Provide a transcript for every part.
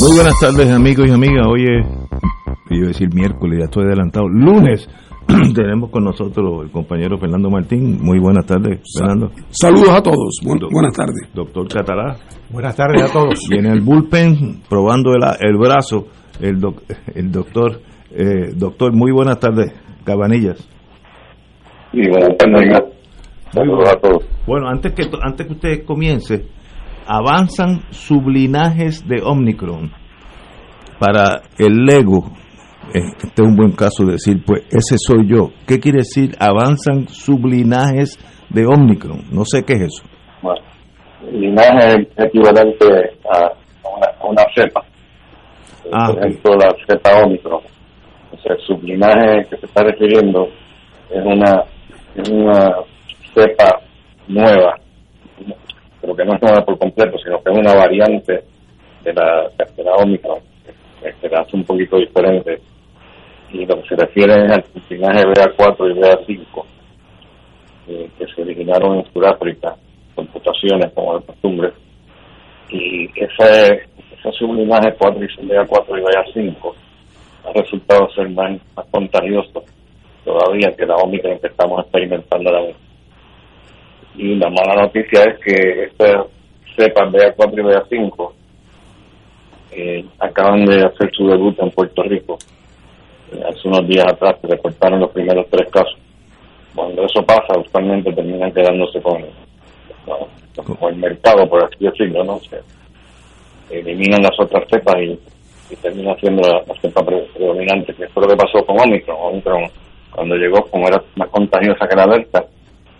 Muy buenas tardes amigos y amigas. Hoy es, iba a decir miércoles, ya estoy adelantado. Lunes tenemos con nosotros el compañero Fernando Martín. Muy buenas tardes, Fernando. Saludos a todos. buenas tardes. Doctor Catalá. Buenas tardes a todos. Y en el bullpen, probando el, el brazo, el, el doctor, eh, doctor, muy buenas tardes, Cabanillas. Sí, buenas tardes. Saludos a todos. Bueno, antes que, antes que usted comience, avanzan sublinajes de Omicron para el Lego. Este es un buen caso de decir, pues ese soy yo. ¿Qué quiere decir? Avanzan sublinajes de Omicron. No sé qué es eso. Bueno, linaje es equivalente a una, cepa. Ah, Por ejemplo, la cepa Omicron. O sea, el sublinaje que se está refiriendo es una, es una cepa nueva pero que no es nueva por completo, sino que es una variante de la, la Omicron, que, la hace un poquito diferente. Y lo que se refiere es al linaje BA4 y BA5, eh, que se originaron en Sudáfrica, con mutaciones como de costumbre. Y ese, ese sublinaje 4 y BA4 y BA5 ha resultado ser más, más contagioso todavía que la Omicron que estamos experimentando ahora mismo. Y la mala noticia es que esta cepa BA4 y BA5 eh, acaban de hacer su debut en Puerto Rico. Eh, hace unos días atrás se reportaron los primeros tres casos. Cuando eso pasa, usualmente terminan quedándose con, el mercado, por así decirlo, ¿no? Se eliminan las otras cepas y, y termina siendo la, cepa predominante, que fue lo que pasó con Omicron. Omicron, cuando llegó, como era más contagiosa que la Delta,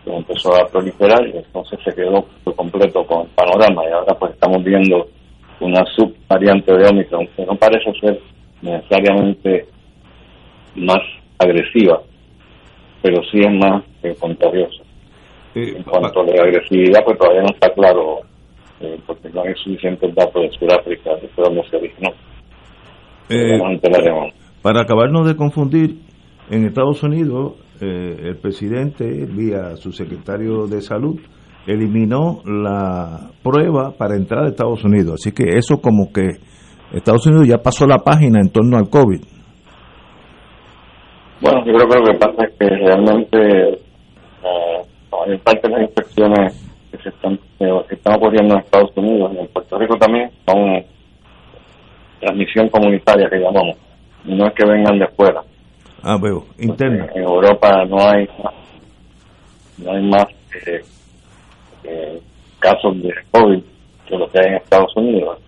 empezó a proliferar y entonces se quedó por completo con el panorama y ahora pues estamos viendo una subvariante de Omicron que no parece ser necesariamente más agresiva, pero sí es más eh, contagiosa. en cuanto a la agresividad, pues todavía no está claro, eh, porque no hay suficientes datos de Sudáfrica, de donde se originó. Eh, para acabarnos de confundir, en Estados Unidos eh, el presidente, vía su secretario de salud, eliminó la prueba para entrar a Estados Unidos. Así que eso como que Estados Unidos ya pasó la página en torno al COVID. Bueno, yo creo que lo que pasa es que realmente eh, parte de las infecciones que se están, que están ocurriendo en Estados Unidos y en Puerto Rico también son transmisión comunitaria que llamamos. No es que vengan de fuera Ah, veo, interna. En Europa no hay no hay más eh, eh, casos de COVID que lo que hay en Estados Unidos.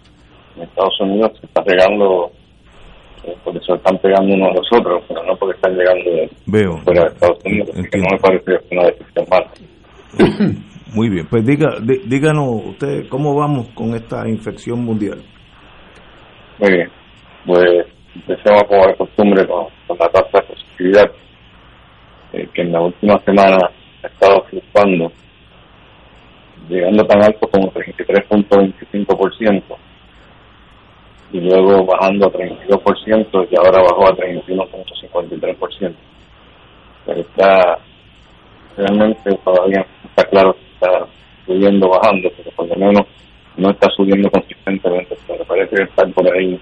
En Estados Unidos se está pegando, eh, porque se están pegando unos a los otros, pero no porque están llegando Veo. fuera de Estados Unidos, que no me parece una decisión mala. Muy bien, pues diga, díganos usted cómo vamos con esta infección mundial. Muy bien, pues empecemos como de costumbre con, la tasa de positividad, eh, que en la última semana ha estado fluctuando, llegando tan alto como 33.25%, y luego bajando a 32% y ahora bajó a 31.53%. Pero está, realmente todavía está claro que está subiendo, bajando, pero por lo menos no está subiendo consistentemente, pero parece está por ahí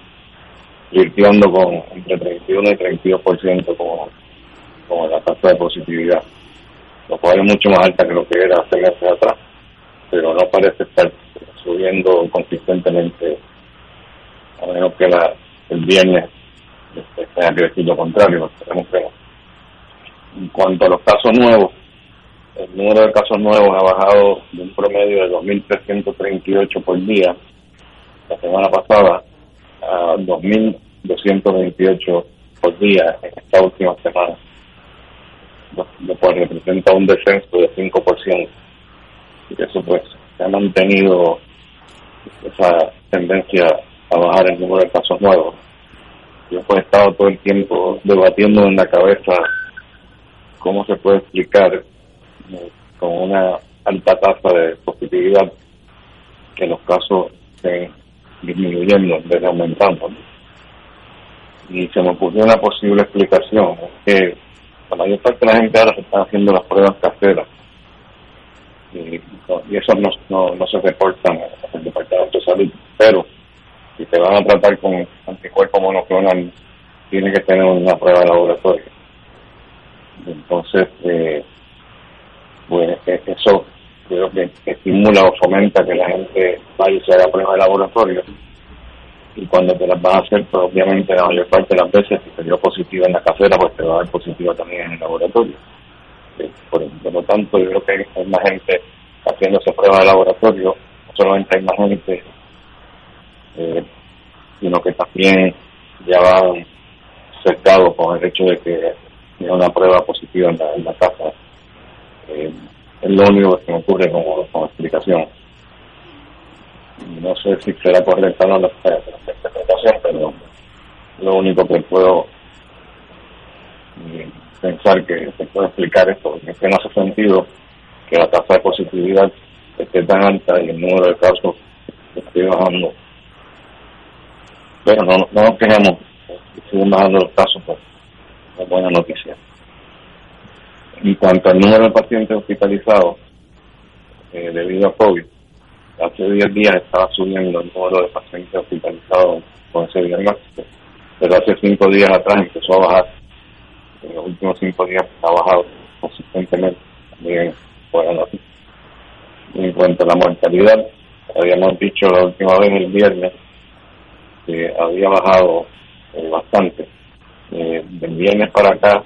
flirteando con entre 31 y 32% como, como la tasa de positividad, lo cual es mucho más alta que lo que era hace meses atrás, pero no parece estar subiendo consistentemente, a menos que la, el viernes tenga que decir lo contrario, tenemos que En cuanto a los casos nuevos, el número de casos nuevos ha bajado de un promedio de 2.338 por día la semana pasada a 2.228 por día en esta última semana, lo cual representa un descenso de 5%. Y eso pues se ha mantenido esa tendencia a bajar el número de casos nuevos. Yo pues he estado todo el tiempo debatiendo en la cabeza cómo se puede explicar eh, con una alta tasa de positividad que los casos estén disminuyendo en vez de aumentando. Y se me ocurrió una posible explicación, que la mayor parte de la gente ahora se están haciendo las pruebas caseras y, eso no, no, no se reportan el Departamento de Salud, pero si te van a tratar con anticuerpos monoclonal, tiene que tener una prueba de. Entonces, eh, pues e, eso creo que estimula o fomenta que la gente vaya y se haga prueba de laboratorio. Y cuando te las vas a hacer, pues obviamente la mayor parte de las veces, si te dio positiva en la casera, pues te va a dar positiva también en el laboratorio. Eh, por, lo tanto, yo creo que hay más gente haciéndose prueba de laboratorio, no solamente hay más gente eh, sino que también ya van cercados con el hecho de que tiene una prueba positiva en la, casa. Eh, es lo único que me ocurre como, como explicación. No sé si será correcta o no la, explicación, pero lo único que puedo eh, pensar que se puede explicar esto, porque es que no hace sentido que la tasa de positividad esté tan alta y el número de casos esté bajando pero no, no nos quejemos, siguen bajando los casos, pues es buena noticia. En cuanto al número de pacientes hospitalizados eh, debido a COVID, hace 10 días estaba subiendo el número de pacientes hospitalizados con ese diagnóstico, pero hace 5 días atrás empezó a bajar. En los últimos 5 días ha bajado consistentemente, también buena noticia. En cuanto a la mortalidad, habíamos dicho la última vez el viernes que había bajado eh, bastante. Eh, del viernes para acá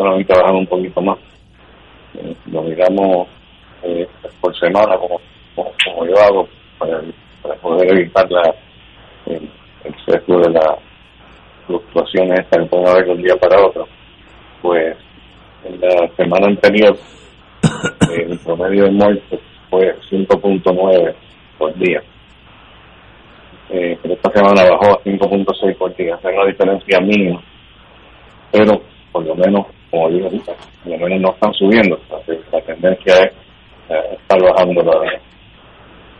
solamente bajado un poquito más. Eh, lo miramos por semana como, como, yo hago para, para poder evitar la, el, el de las fluctuaciones estas que pueden haber de un día para otro. Pues en la semana anterior el promedio de muertes fue 5.9 por día eh, pero esta semana bajó a 5.6 por día, es una diferencia mínima, pero por lo menos, como digo ahorita, por lo menos no están subiendo, la tendencia es eh, estar bajando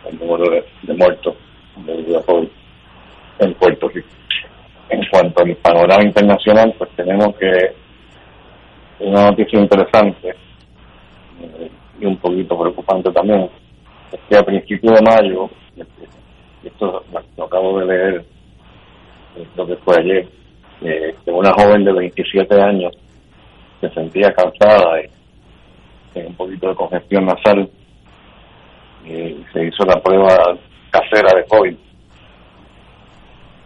el número de, muertos debido a COVID en Puerto Rico. En cuanto al panorama internacional, pues tenemos que una noticia interesante eh, y un poquito preocupante también, es que a principios de mayo, esto lo acabo de leer, lo que fue ayer, que una joven de 27 años se sentía cansada y tenía un poquito de congestión nasal y se hizo la prueba casera de COVID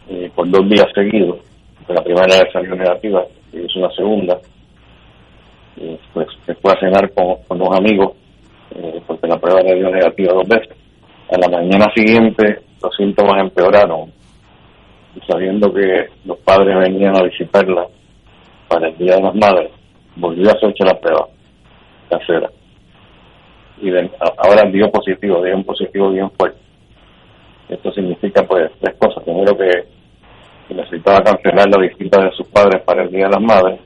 y por dos días seguidos. La primera vez salió negativa, y hizo una segunda. Y pues se fue a cenar con, con unos amigos eh, porque la prueba le dio negativa dos veces. A la mañana siguiente los síntomas empeoraron y sabiendo que los padres venían a visitarla para el Día de las Madres, volvió a hacerse la prueba casera. Y ahora dio positivo, dio un positivo bien fuerte. Esto significa pues tres cosas. Primero que, necesitaba cancelar la visita de sus padres para el Día de las Madres.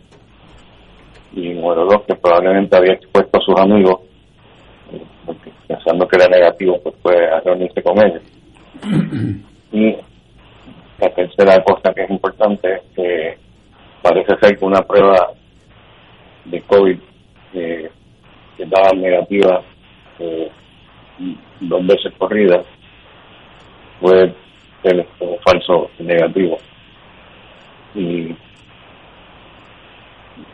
Y número dos, que probablemente había expuesto a sus amigos, porque pensando que era negativo, pues fue a reunirse con ellos y la tercera cosa que es importante es que parece ser que una prueba de COVID eh, que daba negativa eh, dos veces corridas fue el, falso negativo. Y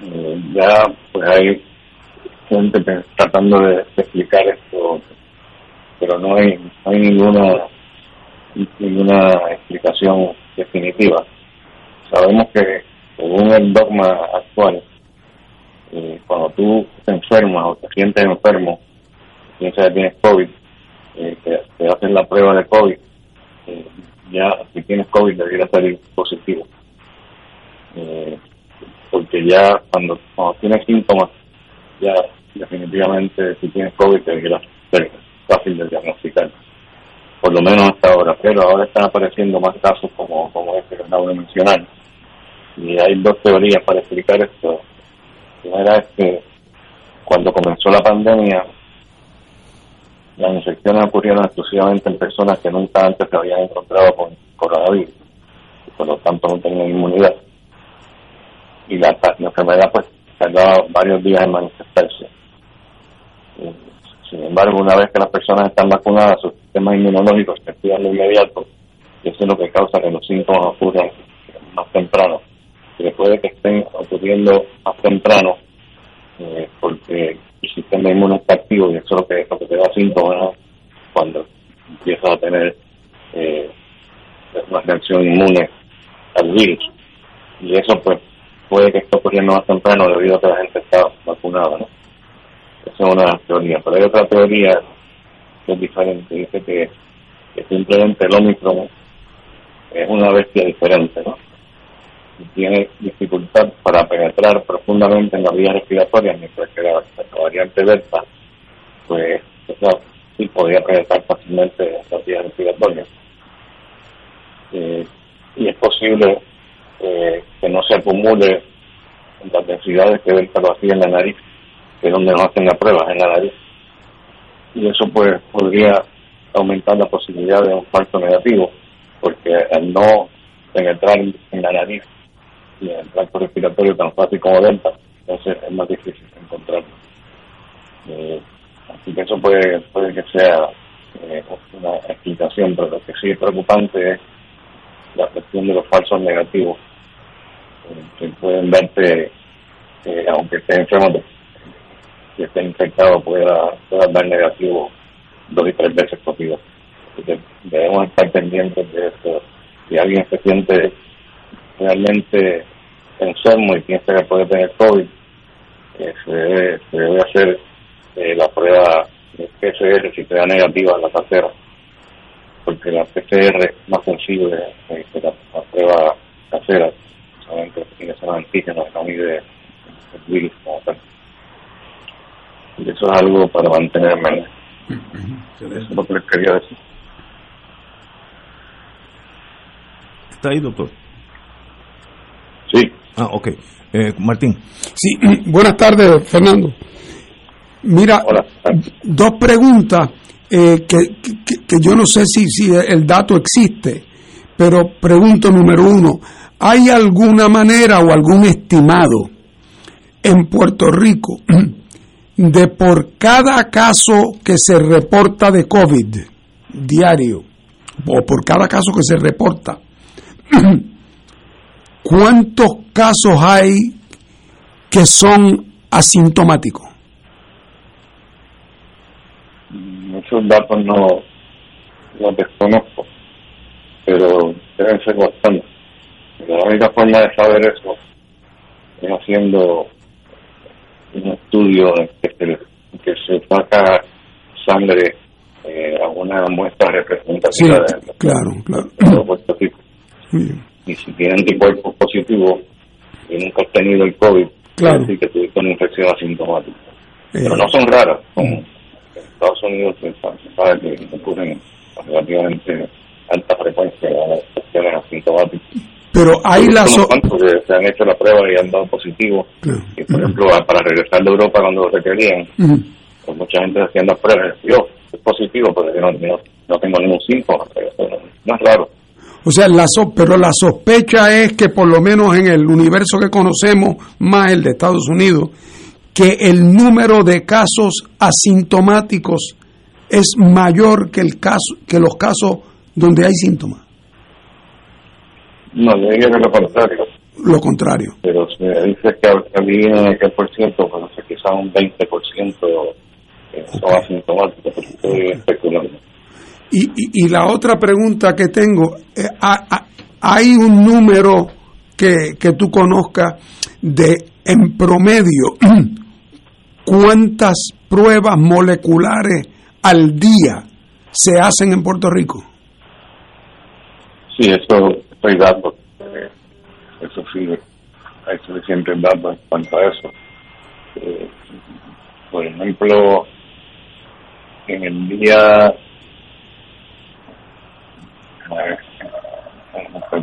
eh, ya pues hay gente tratando de, explicar esto, pero no hay, no hay ninguna ninguna explicación definitiva. sabemos que según el dogma actual, eh, cuando tú te enfermas o te sientes enfermo, piensas que tienes COVID, eh, te, hacen la prueba de COVID, eh, ya si tienes COVID debería salir positivo. porque ya cuando, cuando tienes síntomas, ya definitivamente si tienes COVID debería ser fácil de diagnosticar por lo menos hasta ahora, pero ahora están apareciendo más casos como, como este que acabo de mencionar. Y hay dos teorías para explicar esto. La primera es que cuando comenzó la pandemia, las infecciones ocurrieron exclusivamente en personas que nunca antes se habían encontrado con coronavirus, y por lo tanto no tenían inmunidad. Y la, enfermedad pues tardaba varios días en manifestarse. Sin embargo, una vez que las personas están vacunadas, sus sistemas inmunológicos se activan de inmediato y eso es lo que causa que los síntomas ocurran más temprano. Y después de que estén ocurriendo más temprano, eh, porque el sistema inmune está activo y eso es lo que, lo que te da síntomas cuando empiezas a tener eh, una reacción inmune al virus. Y eso pues puede que esté ocurriendo más temprano debido a que la gente está vacunada, ¿no? Esa es una teoría. Pero hay otra teoría que es diferente. Dice que, simplemente el Omicron es una bestia diferente, ¿no? Tiene dificultad para penetrar profundamente en las vías respiratorias, mientras que la, variante Delta, pues, esa sí podía penetrar fácilmente en las vías respiratorias. Eh, y es posible eh, que no se acumule las densidades que Delta lo hacía en la nariz que es donde no hacen las pruebas en la nariz. Y eso pues podría aumentar la posibilidad de un falso negativo, porque al no penetrar en la nariz y el tracto respiratorio tan fácil como delta, entonces es más difícil encontrarlo. Eh, así que eso puede, puede que sea eh, una explicación, pero lo que sí es preocupante es la cuestión de los falsos negativos, eh, que pueden verte, aunque estés enfermo, si está infectado pueda, pueda dar negativo dos y tres veces por día. debemos estar pendientes de esto. Si alguien se siente realmente enfermo y piensa que puede tener COVID, eh, se, debe, hacer eh, la prueba de PCR si te da negativa la casera, porque la PCR es más sensible eh, que la, prueba casera, solamente tiene ser antígenos, no mide el virus como tal. Y eso es algo para mantenerme. Eso es lo que les quería decir. ¿Está ahí, doctor? Sí. Ah, ok. Eh, Martín. Sí, buenas tardes, Fernando. Mira, dos preguntas eh, que, que, yo no sé si, si el dato existe, pero pregunto número uno, ¿hay alguna manera o algún estimado en Puerto Rico de por cada caso que se reporta de COVID diario, o por cada caso que se reporta, ¿cuántos casos hay que son asintomáticos? Muchos datos no los desconozco, pero deben ser bastantes. La única forma de saber eso es haciendo un estudio que se, que se saca sangre eh, a una muestra representativa de claro, claro. Y si tienen anticuerpos positivos y nunca has tenido el COVID, claro. decir que tuviste una infección asintomática. Eh. Pero no son raras, como en Estados Unidos se sabe que ocurren relativamente alta frecuencia de infecciones asintomáticas pero hay las... que se han hecho la prueba y han dado positivo. Y, por ejemplo, para regresar de Europa cuando lo requerían, pues mucha gente haciendo las pruebas. Yo, es positivo, pero yo no, no, tengo ningún síntoma. No es raro. O sea, la pero la sospecha es que por lo menos en el universo que conocemos, más el de Estados Unidos, que el número de casos asintomáticos es mayor que el caso que los casos donde hay síntomas. No, yo diría que lo contrario. Lo contrario. Pero se dice que había aquel por ciento, pero sé quizá un 20% son asintomáticos, pero estoy especulando. Y, y, la otra pregunta que tengo, eh, ¿hay un número que, que tú conozcas de, en promedio, cuántas pruebas moleculares al día se hacen en Puerto Rico? Sí, eso estoy dando. Eh, eso sí, hay suficientes datos en cuanto a eso. Eh, por ejemplo, en el día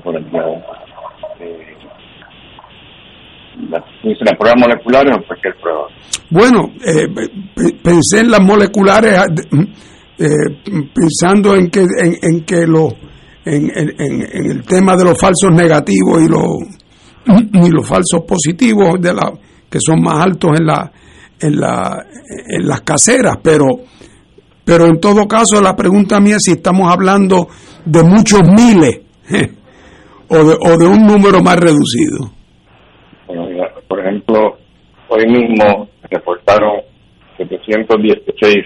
por el eh, la, prueba molecular o cualquier prueba. Bueno eh, pensé en las moleculares ah, eh, pensando en que en, en que lo en, en, el tema de los falsos negativos y los y los falsos positivos de la que son más altos en la en la en las caseras pero pero en todo caso la pregunta mía es si estamos hablando de muchos miles o, de, o de un número más reducido. por ejemplo, hoy mismo reportaron 716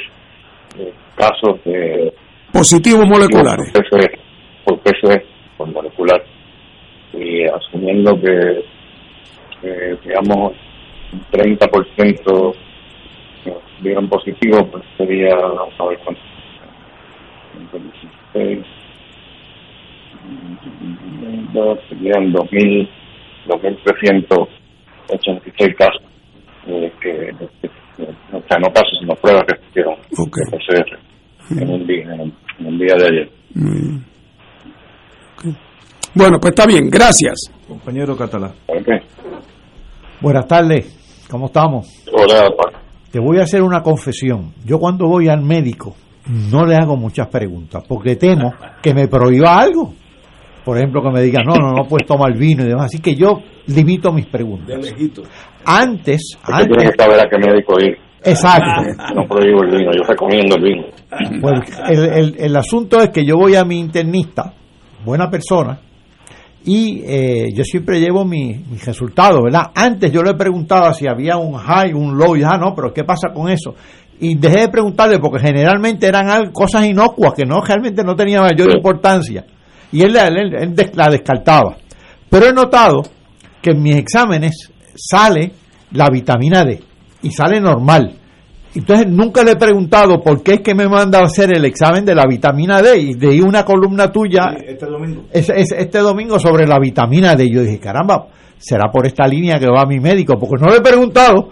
eh, casos de positivos moleculares. Por PCR, por molecular. Y asumiendo que, digamos, un 30% dieron positivo, pues sería, vamos a ver cuánto. 116, serían 2.386 casos, eh, que, o sea, no casos, sino pruebas que se hicieron PCR en, un día, en, un día de ayer. Bueno, pues está bien, gracias. Compañero Catalá. Buenas tardes, ¿cómo estamos? Hola, Te voy a hacer una confesión. Yo cuando voy al médico no le hago muchas preguntas porque temo que me prohíba algo por ejemplo, que me digan, no, no, no puedes tomar vino y demás. Así que yo limito mis preguntas. Antes, antes... Tienes que saber a qué médico ir. Exacto. No prohíbo el vino, yo recomiendo el vino. Pues el, el, asunto es que yo voy a mi internista, buena persona, y eh, yo siempre llevo mis mi resultados, ¿verdad? Antes yo le preguntaba si había un high, un low, y ah, no, pero ¿qué pasa con eso? Y dejé de preguntarle porque generalmente eran cosas inocuas que no realmente no tenían mayor importancia y él, la descartaba. Pero he notado que en mis exámenes sale la vitamina D y sale normal. Entonces nunca le he preguntado por qué es que me manda a hacer el examen de la vitamina D y de una columna tuya este domingo. Es, este domingo sobre la vitamina D. Yo dije, caramba, será por esta línea que va a mi médico, porque no le he preguntado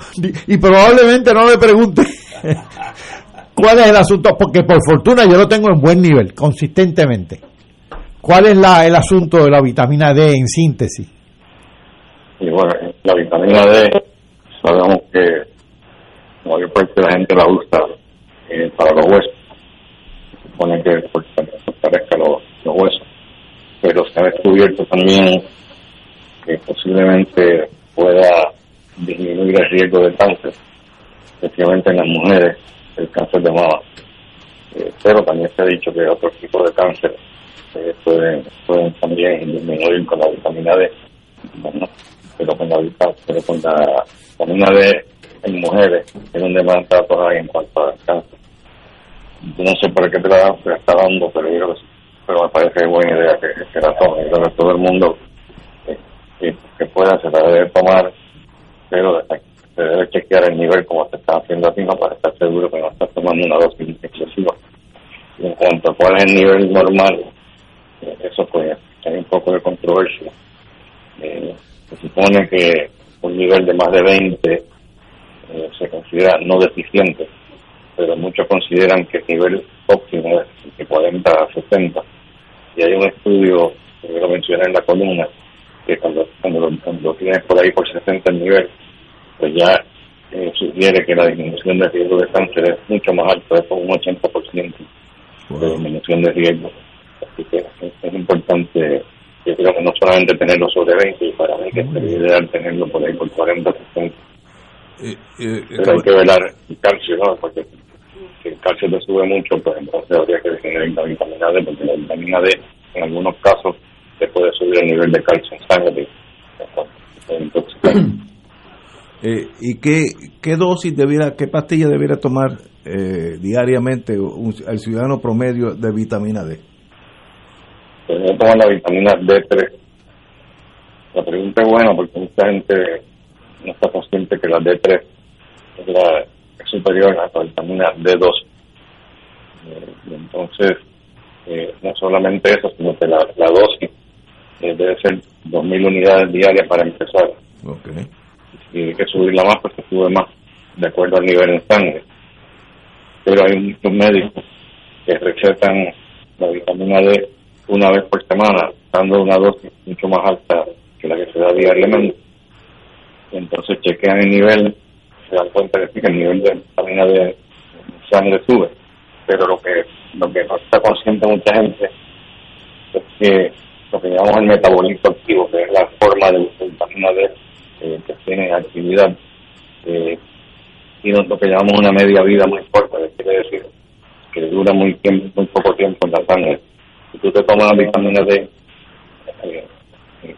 y probablemente no le pregunte cuál es el asunto, porque por fortuna yo lo tengo en buen nivel, consistentemente. ¿Cuál es la, el asunto de la vitamina D en síntesis? Y bueno, la vitamina D, sabemos que la mayor parte de la gente la usa eh, para los huesos. Se supone que fortalezca los, los huesos. Pero se ha descubierto también que posiblemente pueda disminuir el riesgo de cáncer, especialmente en las mujeres, el cáncer de mama. Eh, pero también se ha dicho que otro tipo de cáncer pueden, pueden también disminuir con la vitamina D, pero con la, pero con la vitamina D en mujeres es donde más datos hay en cuanto al cáncer. Yo no sé por qué te la, está dando, pero yo pero me parece buena idea que, que la tome. Creo que todo el mundo que, que, pueda se la debe tomar, pero se debe chequear el nivel como se está haciendo ¿no? para estar seguro que no está tomando una dosis excesiva. Y en cuanto a cuál es el nivel normal, eso pues hay un poco de controversia. Eh, se supone que un nivel de más de 20 eh, se considera no deficiente, pero muchos consideran que el nivel óptimo es de 40 a 60. Y hay un estudio, que lo mencioné en la columna, que cuando, cuando, lo, tienes por ahí por 60 el nivel, pues ya eh, sugiere que la disminución de riesgo de cáncer es mucho más alta, es por un 80% de disminución de riesgo Así que es, importante, yo creo que no solamente tenerlo sobre 20, y para mí que es ideal tenerlo por ahí por 40, 60. Eh, eh, Pero hay que velar el calcio, ¿no? Porque si el calcio te sube mucho, pues entonces habría que definir la vitamina D, porque la vitamina D en algunos casos te puede subir el nivel de calcio en sangre. Eh, ¿Y qué, qué dosis debiera, qué pastilla debiera tomar eh, diariamente un, el ciudadano promedio de vitamina D? Pues yo tomo la vitamina D3 La pregunta es buena porque mucha gente no está consciente que la D3 es, la, superior a la vitamina D2. Eh, entonces, eh, no solamente eso, sino que la, dosis eh, debe ser 2.000 unidades diarias para empezar. Okay. Si hay que subirla más, pues se sube más, de acuerdo al nivel en sangre. Pero hay muchos médicos que recetan la vitamina D una vez por semana, dando una dosis mucho más alta que la que se da diariamente. Entonces chequean el nivel, se dan cuenta que el nivel de vitamina D en sangre sube. Pero lo que, lo que no está consciente mucha gente es que lo que llamamos el metabolismo activo, que es la forma de la vitamina D eh, que tiene actividad, eh, y lo que llamamos una media vida muy corta, que quiere decir que dura muy, tiempo, muy poco tiempo en la sangre. Si tú te tomas la vitamina D, eh,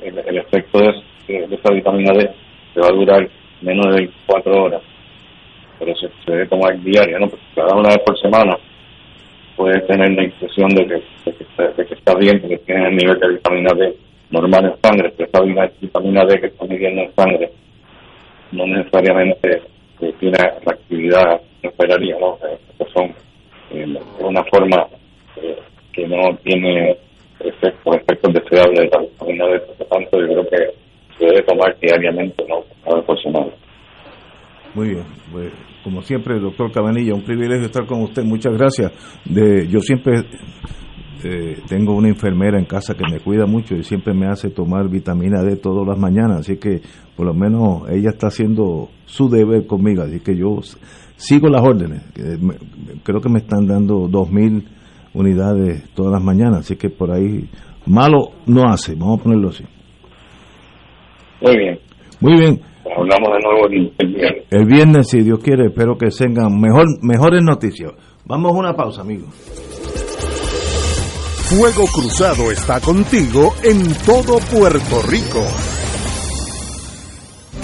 el, efecto de, esa vitamina D te va a durar menos de cuatro horas, pero se, debe tomar diaria, ¿no? Porque cada una vez por semana puedes tener la impresión de que, de que, está bien, que tienes el nivel de vitamina D normal en sangre, pero esa vitamina D que está midiendo en sangre no necesariamente eh, tiene la actividad que ¿no? Eh, son eh, una forma que no tiene efectos, efectos deseables de la vitamina D, por tanto yo creo que se debe tomar diariamente, no cada semana. Muy bien, pues, como siempre, doctor Cabanilla, un privilegio estar con usted. Muchas gracias. De, yo siempre eh, tengo una enfermera en casa que me cuida mucho y siempre me hace tomar vitamina D todas las mañanas, así que por lo menos ella está haciendo su deber conmigo, así que yo sigo las órdenes. Creo que me están dando 2.000 unidades todas las mañanas, así que por ahí malo no hace, vamos a ponerlo así. Muy bien. Muy bien. Hablamos de nuevo el viernes. El viernes, si Dios quiere, espero que tengan mejor, mejores noticias. Vamos a una pausa, amigos. Fuego Cruzado está contigo en todo Puerto Rico.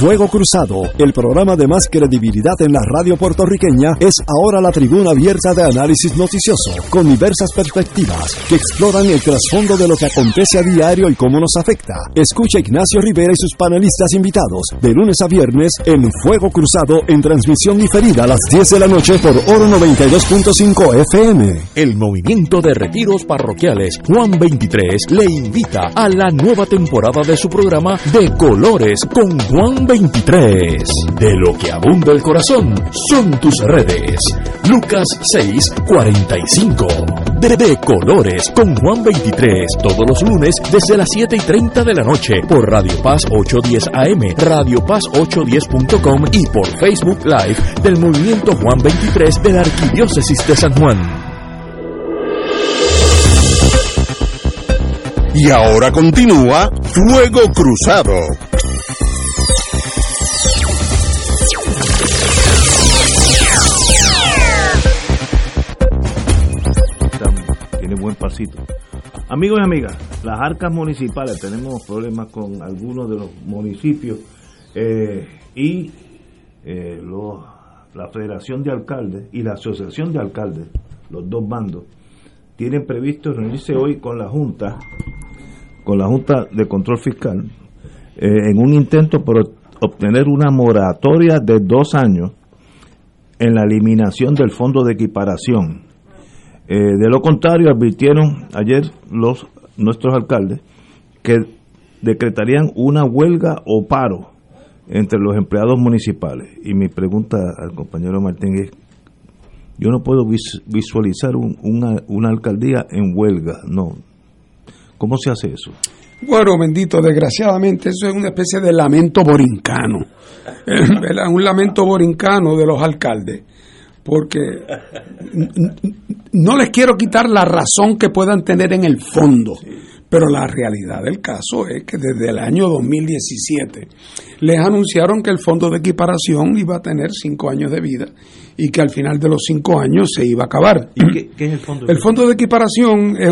Fuego Cruzado, el programa de más credibilidad en la radio puertorriqueña, es ahora la tribuna abierta de análisis noticioso, con diversas perspectivas que exploran el trasfondo de lo que acontece a diario y cómo nos afecta. Escucha Ignacio Rivera y sus panelistas invitados de lunes a viernes en Fuego Cruzado en transmisión diferida a las 10 de la noche por Oro 92.5 FM. El movimiento de retiros parroquiales Juan 23 le invita a la nueva temporada de su programa De Colores con Juan 23. De lo que abunda el corazón son tus redes. Lucas 6, 45. De, colores con Juan 23. Todos los lunes desde las 7 y 30 de la noche por Radio Paz 810 AM, Radio Paz 810.com y por Facebook Live del Movimiento Juan 23 de la Arquidiócesis de San Juan. Y ahora continúa Fuego Cruzado. Amigos y amigas, las arcas municipales, tenemos problemas con algunos de los municipios eh, y eh, los la Federación de Alcaldes y la Asociación de Alcaldes, los dos bandos, tienen previsto reunirse hoy con la Junta, con la Junta de Control Fiscal, eh, en un intento por obtener una moratoria de dos años en la eliminación del fondo de equiparación. Eh, de lo contrario, advirtieron ayer los nuestros alcaldes que decretarían una huelga o paro entre los empleados municipales. Y mi pregunta al compañero Martín es, yo no puedo visualizar una, una alcaldía en huelga, no. ¿Cómo se hace eso? Bueno, bendito, desgraciadamente eso es una especie de lamento borincano, un lamento borincano de los alcaldes, porque no les quiero quitar la razón que puedan tener en el fondo, pero la realidad del caso es que desde el año 2017 les anunciaron que el fondo de equiparación iba a tener cinco años de vida y que al final de los cinco años se iba a acabar. ¿Y qué, es el fondo? De el fondo de equiparación es,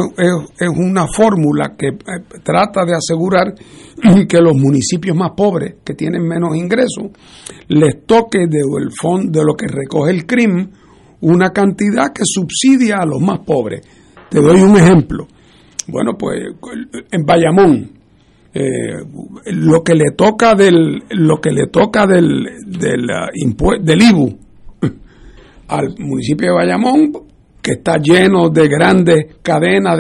es una fórmula que eh, trata de asegurar que los municipios más pobres, que tienen menos ingresos, les toque de, el fondo, de lo que recoge el CRIM una cantidad que subsidia a los más pobres. Te doy un ejemplo bueno, pues en Bayamón, eh, lo que le toca del lo que le toca del del, uh, del IBU al municipio de Bayamón que está lleno de grandes cadenas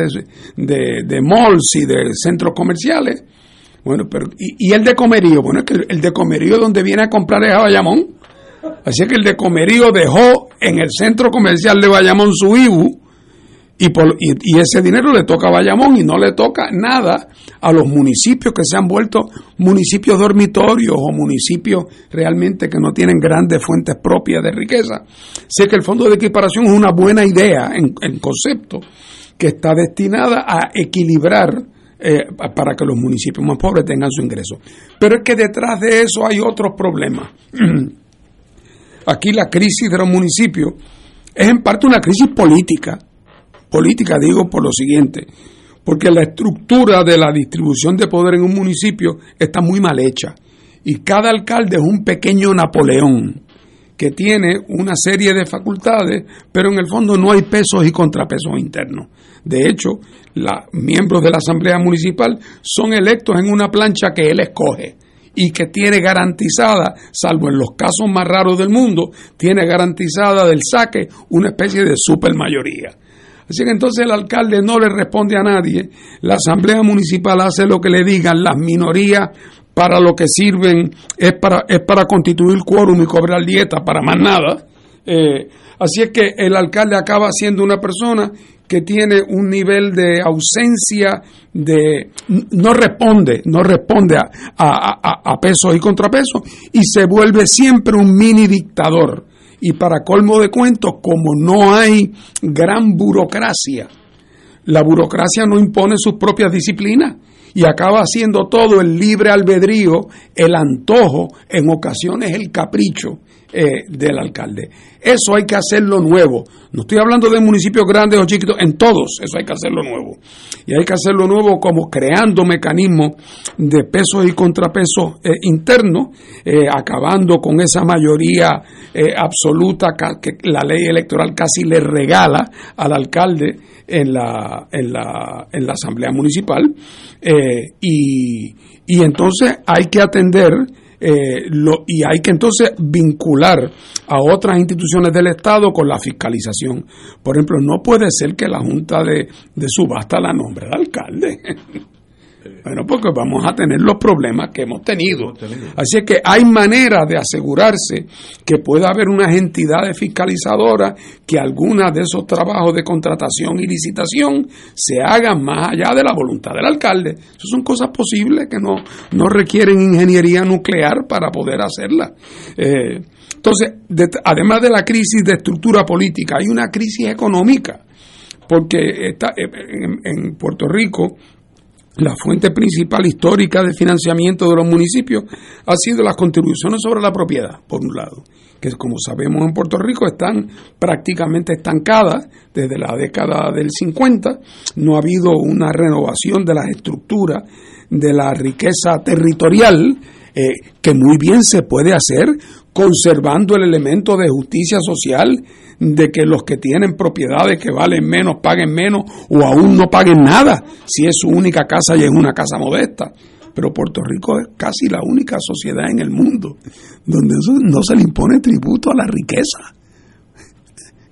de, de, malls y de centros comerciales bueno pero y, el de comerío bueno es que el de comerío donde viene a comprar es a Bayamón. Así que el de comerío dejó en el centro comercial de Bayamón su IBU y, por, y, ese dinero le toca a Bayamón y no le toca nada a los municipios que se han vuelto municipios dormitorios o municipios realmente que no tienen grandes fuentes propias de riqueza. Sé que el fondo de equiparación es una buena idea en, concepto que está destinada a equilibrar eh, para que los municipios más pobres tengan su ingreso. Pero es que detrás de eso hay otros problemas. Aquí la crisis de los municipios es en parte una crisis política política digo por lo siguiente, porque la estructura de la distribución de poder en un municipio está muy mal hecha y cada alcalde es un pequeño Napoleón que tiene una serie de facultades, pero en el fondo no hay pesos y contrapesos internos. De hecho, los miembros de la Asamblea Municipal son electos en una plancha que él escoge y que tiene garantizada, salvo en los casos más raros del mundo, tiene garantizada del saque una especie de supermayoría. Así que entonces el alcalde no le responde a nadie, la asamblea municipal hace lo que le digan, las minorías para lo que sirven es para, es para constituir quórum y cobrar dieta, para más nada. Eh, así es que el alcalde acaba siendo una persona que tiene un nivel de ausencia de no responde, no responde a, a, a pesos y contrapesos y se vuelve siempre un mini dictador. Y para colmo de cuentos, como no hay gran burocracia, la burocracia no impone sus propias disciplinas y acaba haciendo todo el libre albedrío, el antojo, en ocasiones el capricho eh, del alcalde. Eso hay que hacerlo nuevo. No estoy hablando de municipios grandes o chiquitos, en todos eso hay que hacerlo nuevo. Y hay que hacerlo nuevo como creando mecanismos de pesos y contrapesos eh, internos, eh, acabando con esa mayoría absoluta que la ley electoral casi le regala al alcalde en la, en la, en la asamblea municipal. y, y entonces hay que atender eh, lo, y hay que entonces vincular a otras instituciones del Estado con la fiscalización. Por ejemplo, no puede ser que la Junta de, de Subasta la nombre el alcalde. Bueno, porque vamos a tener los problemas que hemos tenido. Así que hay manera de asegurarse que pueda haber unas entidades fiscalizadoras que algunas de esos trabajos de contratación y licitación se hagan más allá de la voluntad del alcalde. Esas son cosas posibles que no, no requieren ingeniería nuclear para poder hacerlas. Eh, entonces, además de la crisis de estructura política, hay una crisis económica porque está, eh, en Puerto Rico la fuente principal histórica de financiamiento de los municipios ha sido las contribuciones sobre la propiedad, por un lado, que como sabemos en Puerto Rico están prácticamente estancadas desde la década del 50, no ha habido una renovación de las estructuras de la riqueza territorial eh, que muy bien se puede hacer conservando el elemento de justicia social de que los que tienen propiedades que valen menos paguen menos o aún no paguen nada si es su única casa y es una casa modesta. Pero Puerto Rico es casi la única sociedad en el mundo donde no se le impone tributo a la riqueza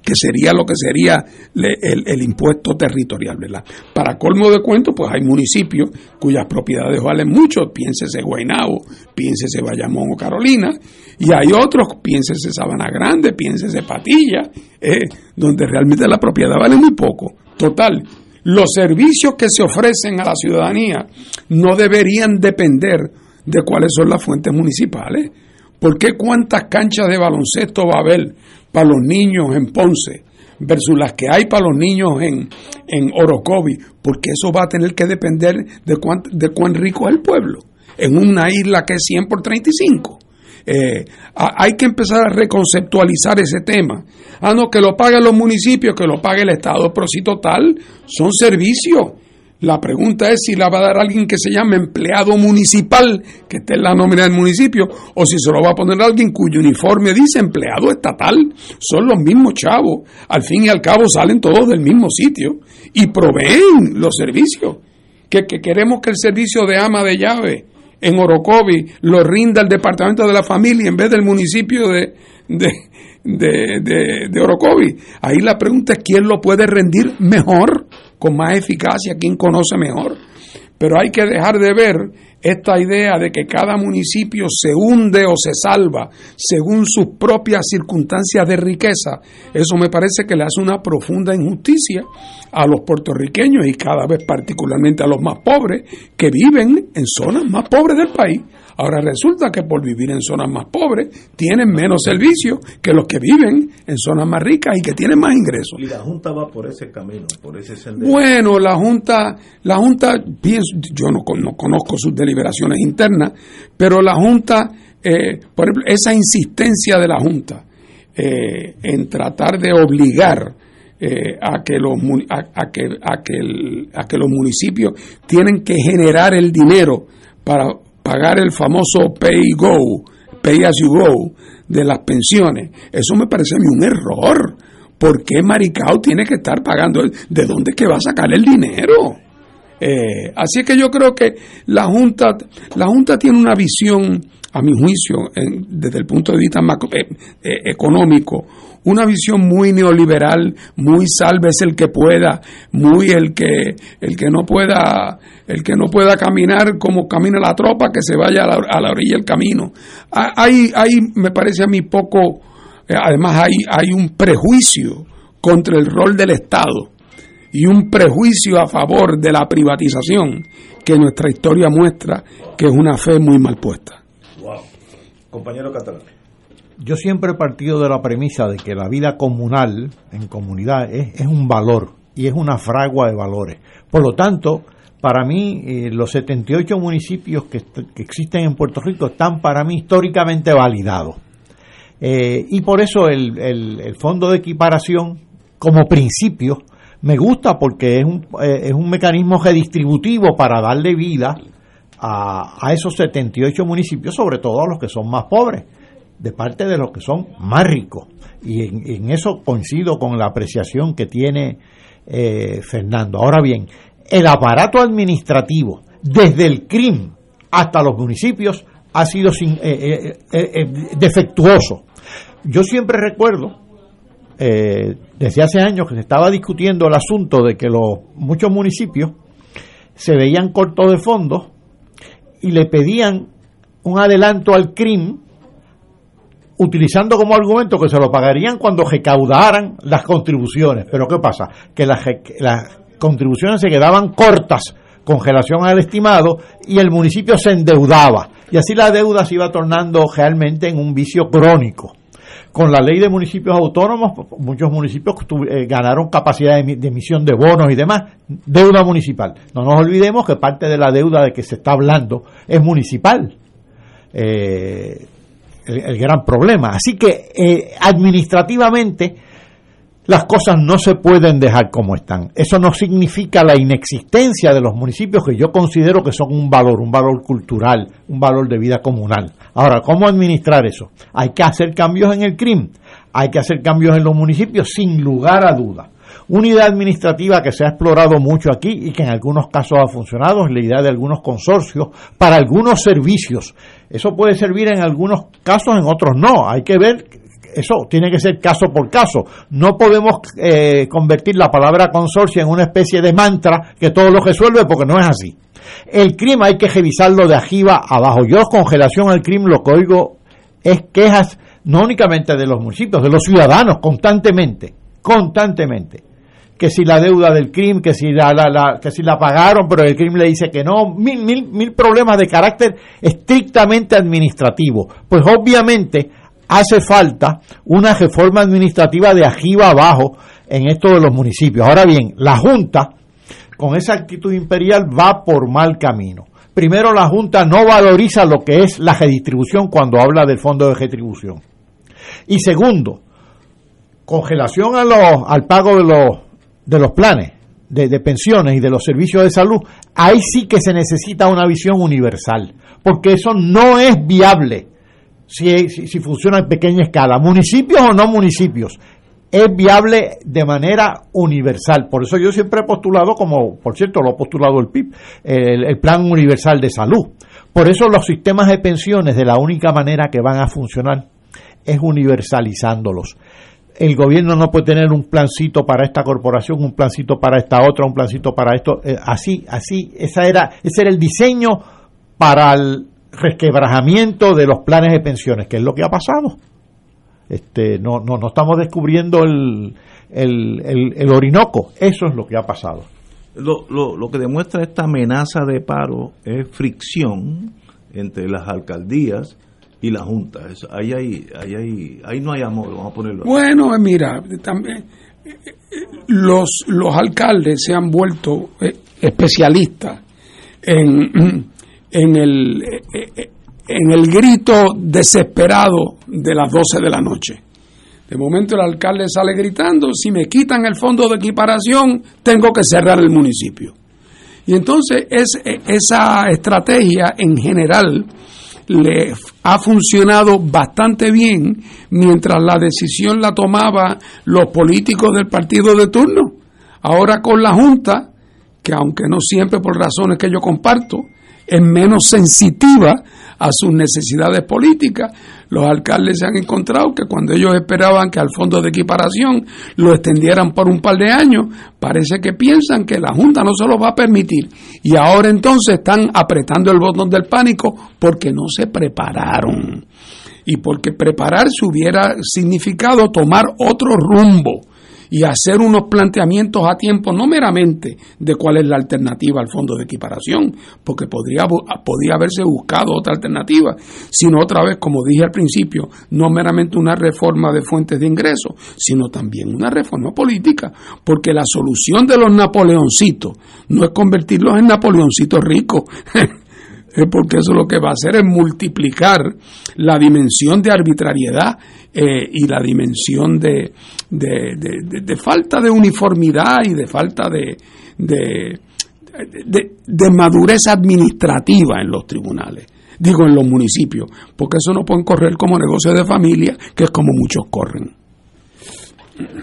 que sería lo que sería el, impuesto territorial, ¿verdad? Para colmo de cuento, pues hay municipios cuyas propiedades valen mucho, piénsese Guaynabo, piénsese Bayamón o Carolina, y hay otros, piénsese Sabana Grande, piénsese Patilla, eh, donde realmente la propiedad vale muy poco. Total, los servicios que se ofrecen a la ciudadanía no deberían depender de cuáles son las fuentes municipales. ¿Por qué cuántas canchas de baloncesto va a haber para los niños en Ponce versus las que hay para los niños en, en Orocovi? Porque eso va a tener que depender de cuán, de cuán rico es el pueblo. En una isla que es 100 por 35. Eh, hay que empezar a reconceptualizar ese tema. Ah, no, que lo paguen los municipios, que lo pague el Estado, pero si total, son servicios la pregunta es si la va a dar alguien que se llame empleado municipal, que esté en la nómina del municipio, o si se lo va a poner alguien cuyo uniforme dice empleado estatal. Son los mismos chavos. Al fin y al cabo salen todos del mismo sitio y proveen los servicios. Que, queremos que el servicio de ama de llave en Orocovi lo rinda el departamento de la familia en vez del municipio de, de, de, de Orocovi. Ahí la pregunta es quién lo puede rendir mejor con más eficacia, quien conoce mejor. Pero hay que dejar de ver esta idea de que cada municipio se hunde o se salva según sus propias circunstancias de riqueza. Eso me parece que le hace una profunda injusticia a los puertorriqueños y cada vez particularmente a los más pobres que viven en zonas más pobres del país. Ahora resulta que por vivir en zonas más pobres tienen menos servicios que los que viven en zonas más ricas y que tienen más ingresos. Y la Junta va por ese camino, por ese sendero. Bueno, la Junta, la Junta, pienso, yo no, conozco sus deliberaciones internas, pero la Junta, eh, por ejemplo, esa insistencia de la Junta eh, en tratar de obligar eh, a, que los, a, que, a, que a que los municipios tienen que generar el dinero para pagar el famoso pay go, pay as you go de las pensiones. Eso me parece a mí un error. ¿Por qué Maricao tiene que estar pagando? ¿De dónde es que va a sacar el dinero? Eh, así que yo creo que la Junta, la Junta tiene una visión, a mi juicio, desde el punto de vista eh, eh, económico, una visión muy neoliberal, muy sálvese el que pueda, muy el que el que no pueda el que no pueda caminar como camina la tropa que se vaya a la, orilla del camino. Hay me parece a mí poco eh, además hay hay un prejuicio contra el rol del Estado y un prejuicio a favor de la privatización que nuestra historia muestra que es una fe muy mal puesta. Wow. Compañero Catalán yo siempre he partido de la premisa de que la vida comunal en comunidad es, un valor y es una fragua de valores. Por lo tanto, para mí, eh, los 78 municipios que, existen en Puerto Rico están para mí históricamente validados. Eh, y por eso el, fondo de equiparación, como principio, me gusta porque es un, eh, es un mecanismo redistributivo para darle vida a, a esos 78 municipios, sobre todo a los que son más pobres de parte de los que son más ricos. Y en, eso coincido con la apreciación que tiene eh, Fernando. Ahora bien, el aparato administrativo, desde el CRIM hasta los municipios, ha sido eh, eh, defectuoso. Yo siempre recuerdo, desde hace años que se estaba discutiendo el asunto de que los muchos municipios se veían cortos de fondos y le pedían un adelanto al CRIM utilizando como argumento que se lo pagarían cuando recaudaran las contribuciones. Pero ¿qué pasa? Que las, las contribuciones se quedaban cortas con relación al estimado y el municipio se endeudaba. Y así la deuda se iba tornando realmente en un vicio crónico. Con la ley de municipios autónomos, muchos municipios eh, ganaron capacidad de, emisión de bonos y demás, deuda municipal. No nos olvidemos que parte de la deuda de que se está hablando es municipal. Eh, el, gran problema. Así que eh, administrativamente las cosas no se pueden dejar como están. Eso no significa la inexistencia de los municipios que yo considero que son un valor, un valor cultural, un valor de vida comunal. Ahora, ¿cómo administrar eso? Hay que hacer cambios en el CRIM, hay que hacer cambios en los municipios sin lugar a duda. Unidad administrativa que se ha explorado mucho aquí y que en algunos casos ha funcionado es la idea de algunos consorcios para algunos servicios. Eso puede servir en algunos casos, en otros no. Hay que ver eso tiene que ser caso por caso. No podemos eh, convertir la palabra consorcio en una especie de mantra que todo lo resuelve porque no es así. El crimen hay que revisarlo de arriba abajo. Yo congelación al crimen lo que oigo es quejas no únicamente de los municipios, de los ciudadanos constantemente, constantemente. Que si la deuda del crimen, que si la, la, que si la pagaron, pero el crimen le dice que no, mil, mil, mil problemas de carácter estrictamente administrativo. Pues obviamente hace falta una reforma administrativa de arriba abajo en esto de los municipios. Ahora bien, la Junta, con esa actitud imperial, va por mal camino. Primero, la Junta no valoriza lo que es la redistribución cuando habla del fondo de redistribución. Y segundo, congelación a los, al pago de los, de los planes de, pensiones y de los servicios de salud, ahí sí que se necesita una visión universal, porque eso no es viable si, si, funciona en pequeña escala, municipios o no municipios, es viable de manera universal. Por eso yo siempre he postulado, como por cierto lo ha postulado el PIB, el, Plan Universal de Salud. Por eso los sistemas de pensiones de la única manera que van a funcionar es universalizándolos. El gobierno no puede tener un plancito para esta corporación, un plancito para esta otra, un plancito para esto. Eh, así, así, esa era, ese era el diseño para el, resquebrajamiento de los planes de pensiones, que es lo que ha pasado. Este, no, no, no estamos descubriendo el, el, el, Orinoco, eso es lo que ha pasado. Lo, lo, lo que demuestra esta amenaza de paro es fricción entre las alcaldías y la Junta. ahí, hay, ahí, ahí, no hay amor, vamos a ponerlo. Bueno, eh, mira, también eh, eh, los, los alcaldes se han vuelto especialistas en en el, eh, eh, en el grito desesperado de las 12 de la noche. De momento el alcalde sale gritando, si me quitan el fondo de equiparación, tengo que cerrar el municipio. Y entonces es, eh, esa estrategia en general le ha funcionado bastante bien mientras la decisión la tomaba los políticos del partido de turno. Ahora con la Junta, que aunque no siempre por razones que yo comparto, es menos sensitiva a sus necesidades políticas. Los alcaldes se han encontrado que cuando ellos esperaban que al fondo de equiparación lo extendieran por un par de años, parece que piensan que la Junta no se lo va a permitir. Y ahora entonces están apretando el botón del pánico porque no se prepararon. Y porque prepararse hubiera significado tomar otro rumbo y hacer unos planteamientos a tiempo, no meramente de cuál es la alternativa al fondo de equiparación, porque podría, podría haberse buscado otra alternativa, sino otra vez, como dije al principio, no meramente una reforma de fuentes de ingresos, sino también una reforma política, porque la solución de los napoleoncitos no es convertirlos en napoleoncitos ricos. porque eso lo que va a hacer es multiplicar la dimensión de arbitrariedad eh, y la dimensión de, de, falta de uniformidad y de falta de, de, madurez administrativa en los tribunales, digo en los municipios, porque eso no pueden correr como negocio de familia, que es como muchos corren.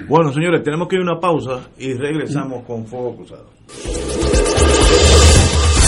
Bueno, señores, tenemos que ir a una pausa y regresamos con Fuego Cruzado.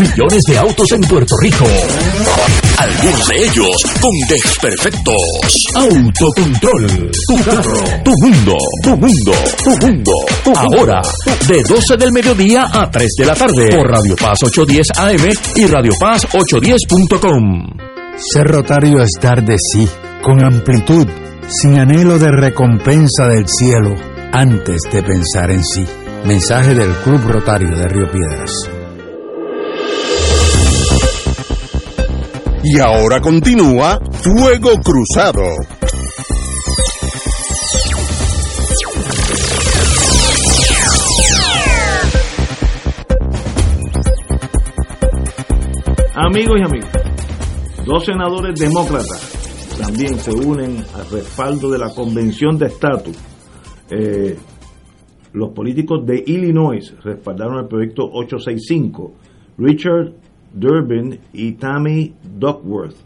millones de autos en Puerto Rico. Algunos de ellos con desperfectos. Autocontrol. Tu carro. Tu mundo. Tu mundo. Tu mundo. Ahora, de 12 del mediodía a 3 de la tarde. Por Radio Paz 810 AM y Radio Paz 810.com. Ser rotario es dar de sí, con amplitud, sin anhelo de recompensa del cielo, antes de pensar en sí. Mensaje del Club Rotario de Río Piedras. Y ahora continúa Fuego Cruzado. Amigos y amigas, dos senadores demócratas también se unen al respaldo de la Convención de Estatus. Eh, los políticos de Illinois respaldaron el proyecto 865. Richard Durbin y Tammy Duckworth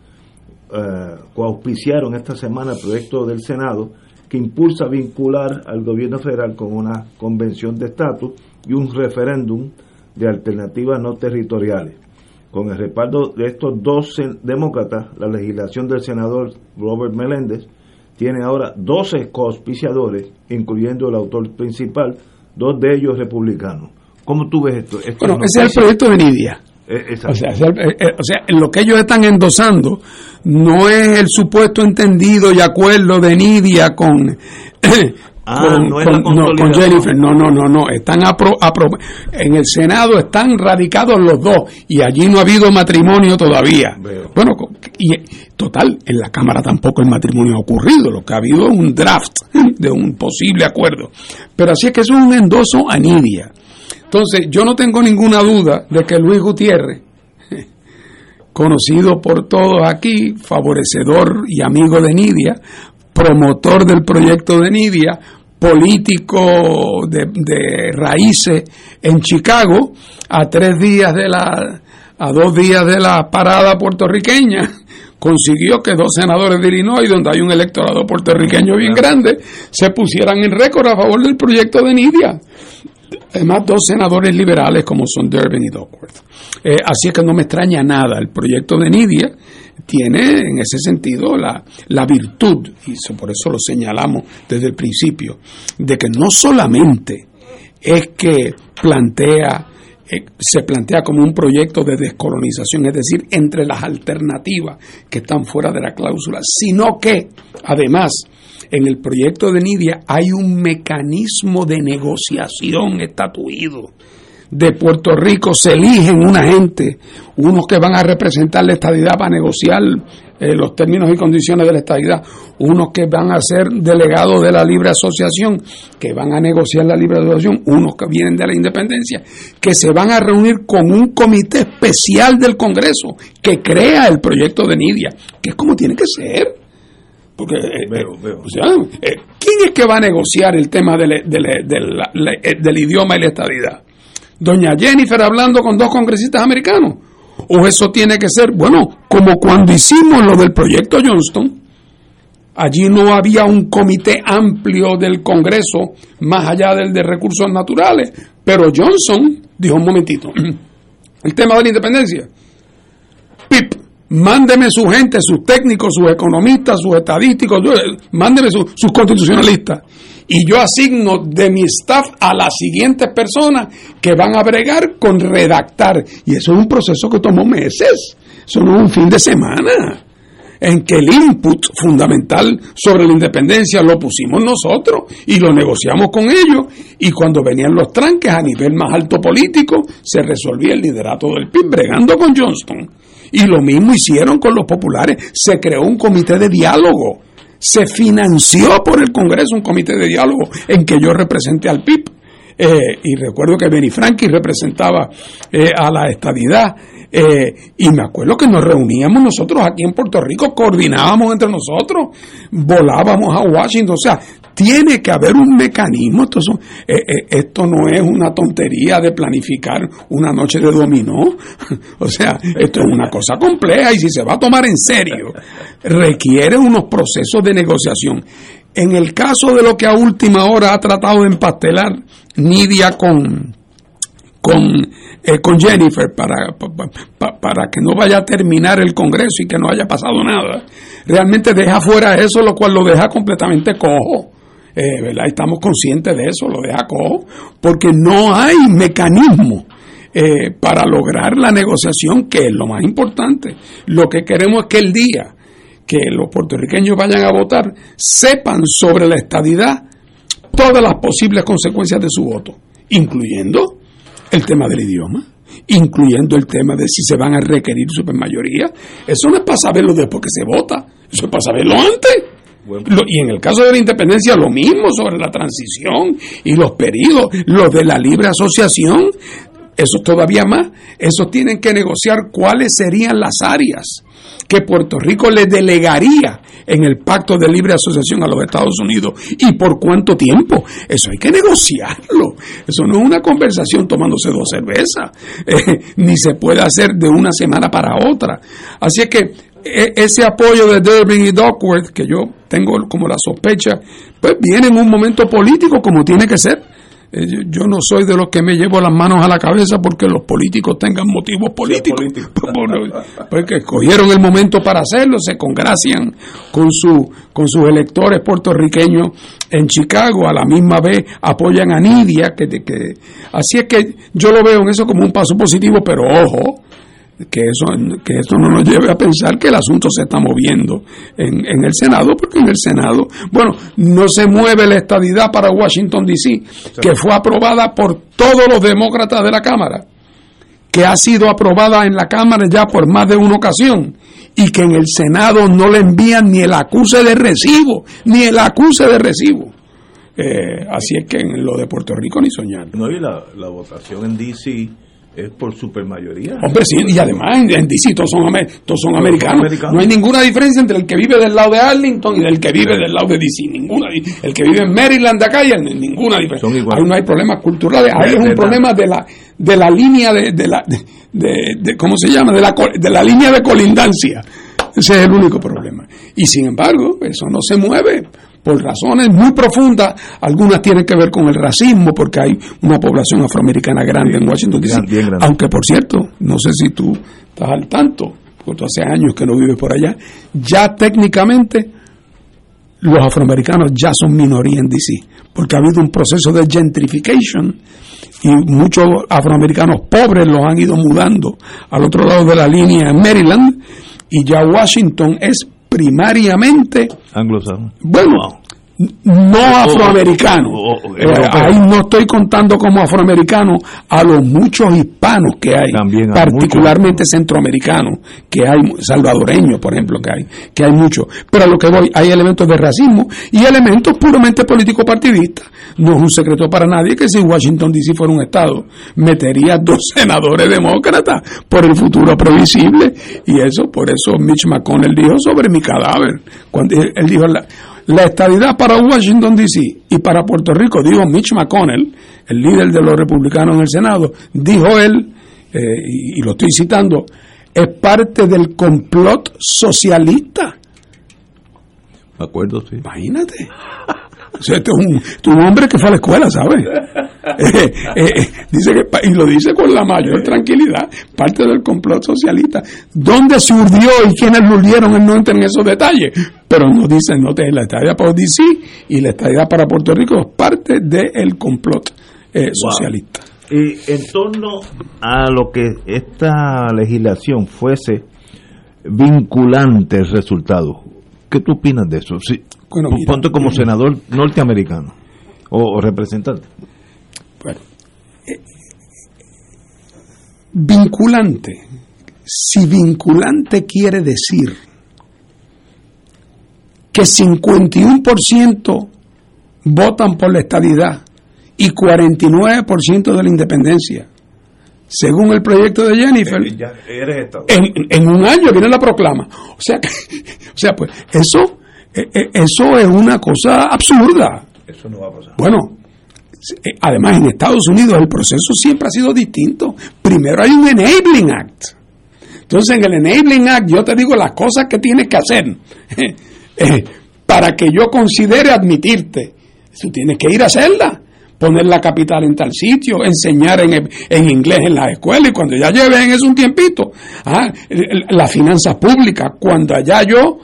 uh, coauspiciaron esta semana el proyecto del Senado que impulsa vincular al gobierno federal con una convención de estatus y un referéndum de alternativas no territoriales. Con el respaldo de estos dos demócratas, la legislación del senador Robert Meléndez tiene ahora 12 coauspiciadores, incluyendo el autor principal, dos de ellos republicanos. ¿Cómo tú ves esto? bueno, ese es el proyecto de Nidia. Eh, o sea, eh, eh, o sea, lo que ellos están endosando no es el supuesto entendido y acuerdo de Nidia con, ah, con, Jennifer. No, no, no, no. Están en el Senado están radicados los dos y allí no ha habido matrimonio todavía. Bueno, y total, en la Cámara tampoco el matrimonio ha ocurrido. Lo que ha habido es un draft de un posible acuerdo. Pero así es que eso es un endoso a Nidia. Entonces, yo no tengo ninguna duda de que Luis Gutiérrez, conocido por todos aquí, favorecedor y amigo de Nidia, promotor del proyecto de Nidia, político de, raíces en Chicago, a tres días de la, a dos días de la parada puertorriqueña, consiguió que dos senadores de Illinois, donde hay un electorado puertorriqueño bien grande, se pusieran en récord a favor del proyecto de Nidia además dos senadores liberales como son Durbin y Duckworth. Eh, así es que no me extraña nada. El proyecto de Nidia tiene en ese sentido la, la virtud, y por eso lo señalamos desde el principio, de que no solamente es que plantea eh, se plantea como un proyecto de descolonización, es decir, entre las alternativas que están fuera de la cláusula, sino que además en el proyecto de Nidia hay un mecanismo de negociación estatuido. De Puerto Rico se eligen una gente, unos que van a representar la estadidad para negociar eh, los términos y condiciones de la estadidad, unos que van a ser delegados de la libre asociación, que van a negociar la libre asociación, unos que vienen de la independencia, que se van a reunir con un comité especial del Congreso que crea el proyecto de Nidia, que es como tiene que ser. Porque, eh, eh, O sea, eh, ¿quién es que va a negociar el tema del, del idioma y la estadidad? Doña Jennifer hablando con dos congresistas americanos. O eso tiene que ser, bueno, como cuando hicimos lo del proyecto Johnston, allí no había un comité amplio del Congreso más allá del de recursos naturales, pero Johnson dijo un momentito, el tema de la independencia, PIP, mándeme su gente, sus técnicos, sus economistas, sus estadísticos, mándeme sus constitucionalistas y yo asigno de mi staff a las siguientes personas que van a bregar con redactar. Y eso es un proceso que tomó meses, eso un fin de semana, en que el input fundamental sobre la independencia lo pusimos nosotros y lo negociamos con ellos. Y cuando venían los tranques a nivel más alto político, se resolvía el liderato del PIB bregando con Johnston. Y lo mismo hicieron con los populares, se creó un comité de diálogo se financió por el Congreso un comité de diálogo en que yo representé al PIB. Eh, y recuerdo que Benny Franklin representaba eh, a la estadidad. Eh, y me acuerdo que nos reuníamos nosotros aquí en Puerto Rico, coordinábamos entre nosotros, volábamos a Washington. O sea, tiene que haber un mecanismo. Esto, eh, eh, esto no es una tontería de planificar una noche de dominó. o sea, esto es una cosa compleja y si se va a tomar en serio, requiere unos procesos de negociación. En el caso de lo que a última hora ha tratado de empastelar Nidia con, con, eh, con Jennifer para, para que no vaya a terminar el Congreso y que no haya pasado nada, realmente deja fuera eso, lo cual lo deja completamente cojo. Eh, ¿verdad? Estamos conscientes de eso, lo deja cojo, porque no hay mecanismo eh, para lograr la negociación, que es lo más importante. Lo que queremos es que el día que los puertorriqueños vayan a votar, sepan sobre la estadidad todas las posibles consecuencias de su voto, incluyendo el tema del idioma, incluyendo el tema de si se van a requerir supermayoría. Eso no es para saberlo después que se vota, eso es para saberlo antes y en el caso de la independencia, lo mismo sobre la transición y los periodos, lo de la libre asociación, eso todavía más, eso tienen que negociar cuáles serían las áreas que Puerto Rico le delegaría en el pacto de libre asociación a los Estados Unidos y por cuánto tiempo. Eso hay que negociarlo. Eso no es una conversación tomándose dos cervezas, eh, ni se puede hacer de una semana para otra. Así es que ese apoyo de Durbin y Duckworth, que yo tengo como la sospecha, pues viene en un momento político como tiene que ser. Eh, yo no soy de los que me llevo las manos a la cabeza porque los políticos tengan motivos políticos, porque escogieron el momento para hacerlo, se congracian con, su, con sus electores puertorriqueños en Chicago, a la misma vez apoyan a Nidia, que, que, así es que yo lo veo en eso como un paso positivo, pero ojo, que eso, que esto no nos lleve a pensar que el asunto se está moviendo en, en, el Senado, porque en el Senado, bueno, no se mueve la estadidad para Washington, D.C., que fue aprobada por todos los demócratas de la Cámara, que ha sido aprobada en la Cámara ya por más de una ocasión, y que en el Senado no le envían ni el acuse de recibo, ni el acuse de recibo. Eh, así es que en lo de Puerto Rico ni soñar. No, y la, la votación en D.C es por supermayoría. Hombre, sí, y además en, DC todos son, todos son americanos. No hay ninguna diferencia entre el que vive del lado de Arlington y el que vive del lado de DC. Ninguna. El que vive en Maryland acá y ninguna diferencia. Ahí no hay problemas culturales. Ahí es un problema de la de la línea de, de la de, cómo se llama de la de la línea de colindancia. Ese es el único problema. Y sin embargo, eso no se mueve por razones muy profundas. Algunas tienen que ver con el racismo, porque hay una población afroamericana grande en Washington DC. Aunque, por cierto, no sé si tú estás al tanto, porque tú hace años que no vives por allá, ya técnicamente los afroamericanos ya son minoría en DC, porque ha habido un proceso de gentrification y muchos afroamericanos pobres los han ido mudando al otro lado de la línea en Maryland y ya Washington es primariamente anglosajón. Bueno, no afroamericano. Eh, ahí no estoy contando como afroamericano a los muchos hispanos que hay, particularmente centroamericanos, que hay salvadoreños, por ejemplo, que hay, que hay muchos. Pero a lo que voy, hay elementos de racismo y elementos puramente político partidistas. No es un secreto para nadie que si Washington DC fuera un estado, metería dos senadores demócratas por el futuro previsible y eso, por eso Mitch McConnell dijo sobre mi cadáver, cuando él dijo la la estadidad para Washington, D.C. y para Puerto Rico, dijo Mitch McConnell, el líder de los republicanos en el Senado, dijo él, eh, y, lo estoy citando, es parte del complot socialista. Me acuerdo, sí. Imagínate. Este es un, hombre que fue a la escuela, ¿sabes? Eh, eh, dice que, y lo dice con la mayor tranquilidad, parte del complot socialista. ¿Dónde se urdió y quiénes lo urdieron? Él no entra en esos detalles, pero no dice, no la estadía para DC y la estadía para Puerto Rico es parte del complot eh, socialista. Y en torno a lo que esta legislación fuese vinculante el resultado, ¿qué tú opinas de eso? Sí, ponte como senador norteamericano o, representante. Bueno, eh, vinculante. Si vinculante quiere decir que 51% votan por la estadidad y 49% de la independencia, según el proyecto de Jennifer, eh, en, un año viene la proclama. O sea, o sea, pues eso eh, eh, eso es una cosa absurda. Eso no va a pasar. Bueno, eh, además en Estados Unidos el proceso siempre ha sido distinto. Primero hay un Enabling Act. Entonces en el Enabling Act yo te digo las cosas que tienes que hacer para que yo considere admitirte. Tú tienes que ir a hacerla poner la capital en tal sitio, enseñar en, en inglés en la escuela y cuando ya lleven eso un tiempito, ah, las finanzas públicas, cuando allá yo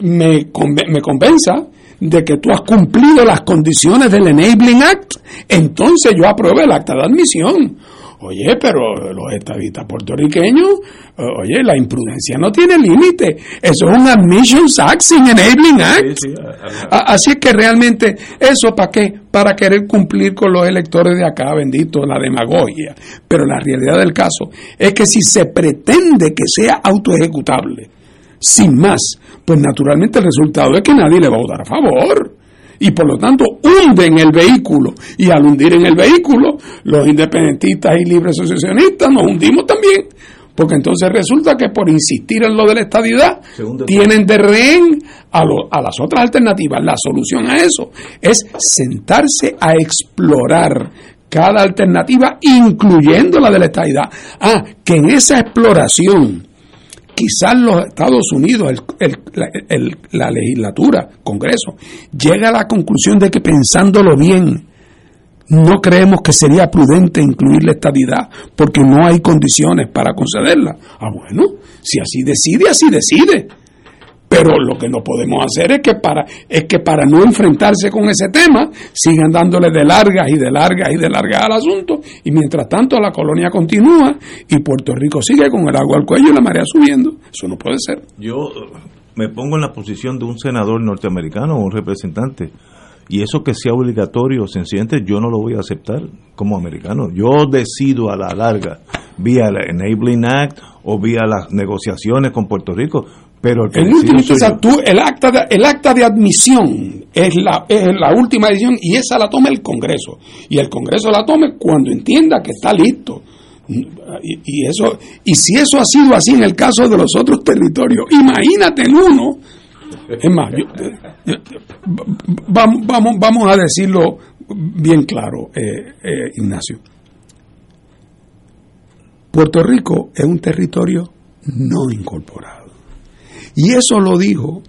me, me convenza de que tú has cumplido las condiciones del Enabling Act, entonces yo apruebo el acta de admisión. Oye, pero los estadistas puertorriqueños, eh, oye, la imprudencia no tiene límite. Eso es un Admissions Act sin Enabling Act. Así es que realmente, ¿eso para qué? Para querer cumplir con los electores de acá, bendito, la demagogia. Pero la realidad del caso es que si se pretende que sea autoejecutable, sin más, pues naturalmente el resultado es que nadie le va a votar a favor. Y por lo tanto hunden el vehículo. Y al hundir en el vehículo, los independentistas y libres asociacionistas nos hundimos también. Porque entonces resulta que por insistir en lo de la estadidad, tienen de rehén a, a las otras alternativas. La solución a eso es sentarse a explorar cada alternativa, incluyendo la de la estadidad. Ah, que en esa exploración quizás los Estados Unidos, la, legislatura, Congreso, llega a la conclusión de que pensándolo bien, no creemos que sería prudente incluir la estadidad porque no hay condiciones para concederla. Ah, bueno, si así decide, así decide. Pero lo que no podemos hacer es que para es que para no enfrentarse con ese tema sigan dándole de largas y de largas y de largas al asunto y mientras tanto la colonia continúa y Puerto Rico sigue con el agua al cuello y la marea subiendo. Eso no puede ser. Yo eh, me pongo en la posición de un senador norteamericano o un representante y eso que sea obligatorio, sencillamente yo no lo voy a aceptar como americano. Yo decido a la larga, vía el Enabling Act o vía las negociaciones con Puerto Rico, pero el, último, el, acta de, el acta de admisión es la, es la última decisión y esa la toma el Congreso. Y el Congreso la tome cuando entienda que está listo. Y, eso y si eso ha sido así en el caso de los otros territorios, imagínate en uno. Es más, vamos, vamos a decirlo bien claro, eh, eh, Ignacio. Puerto Rico es un territorio no incorporado. Y eso lo dijo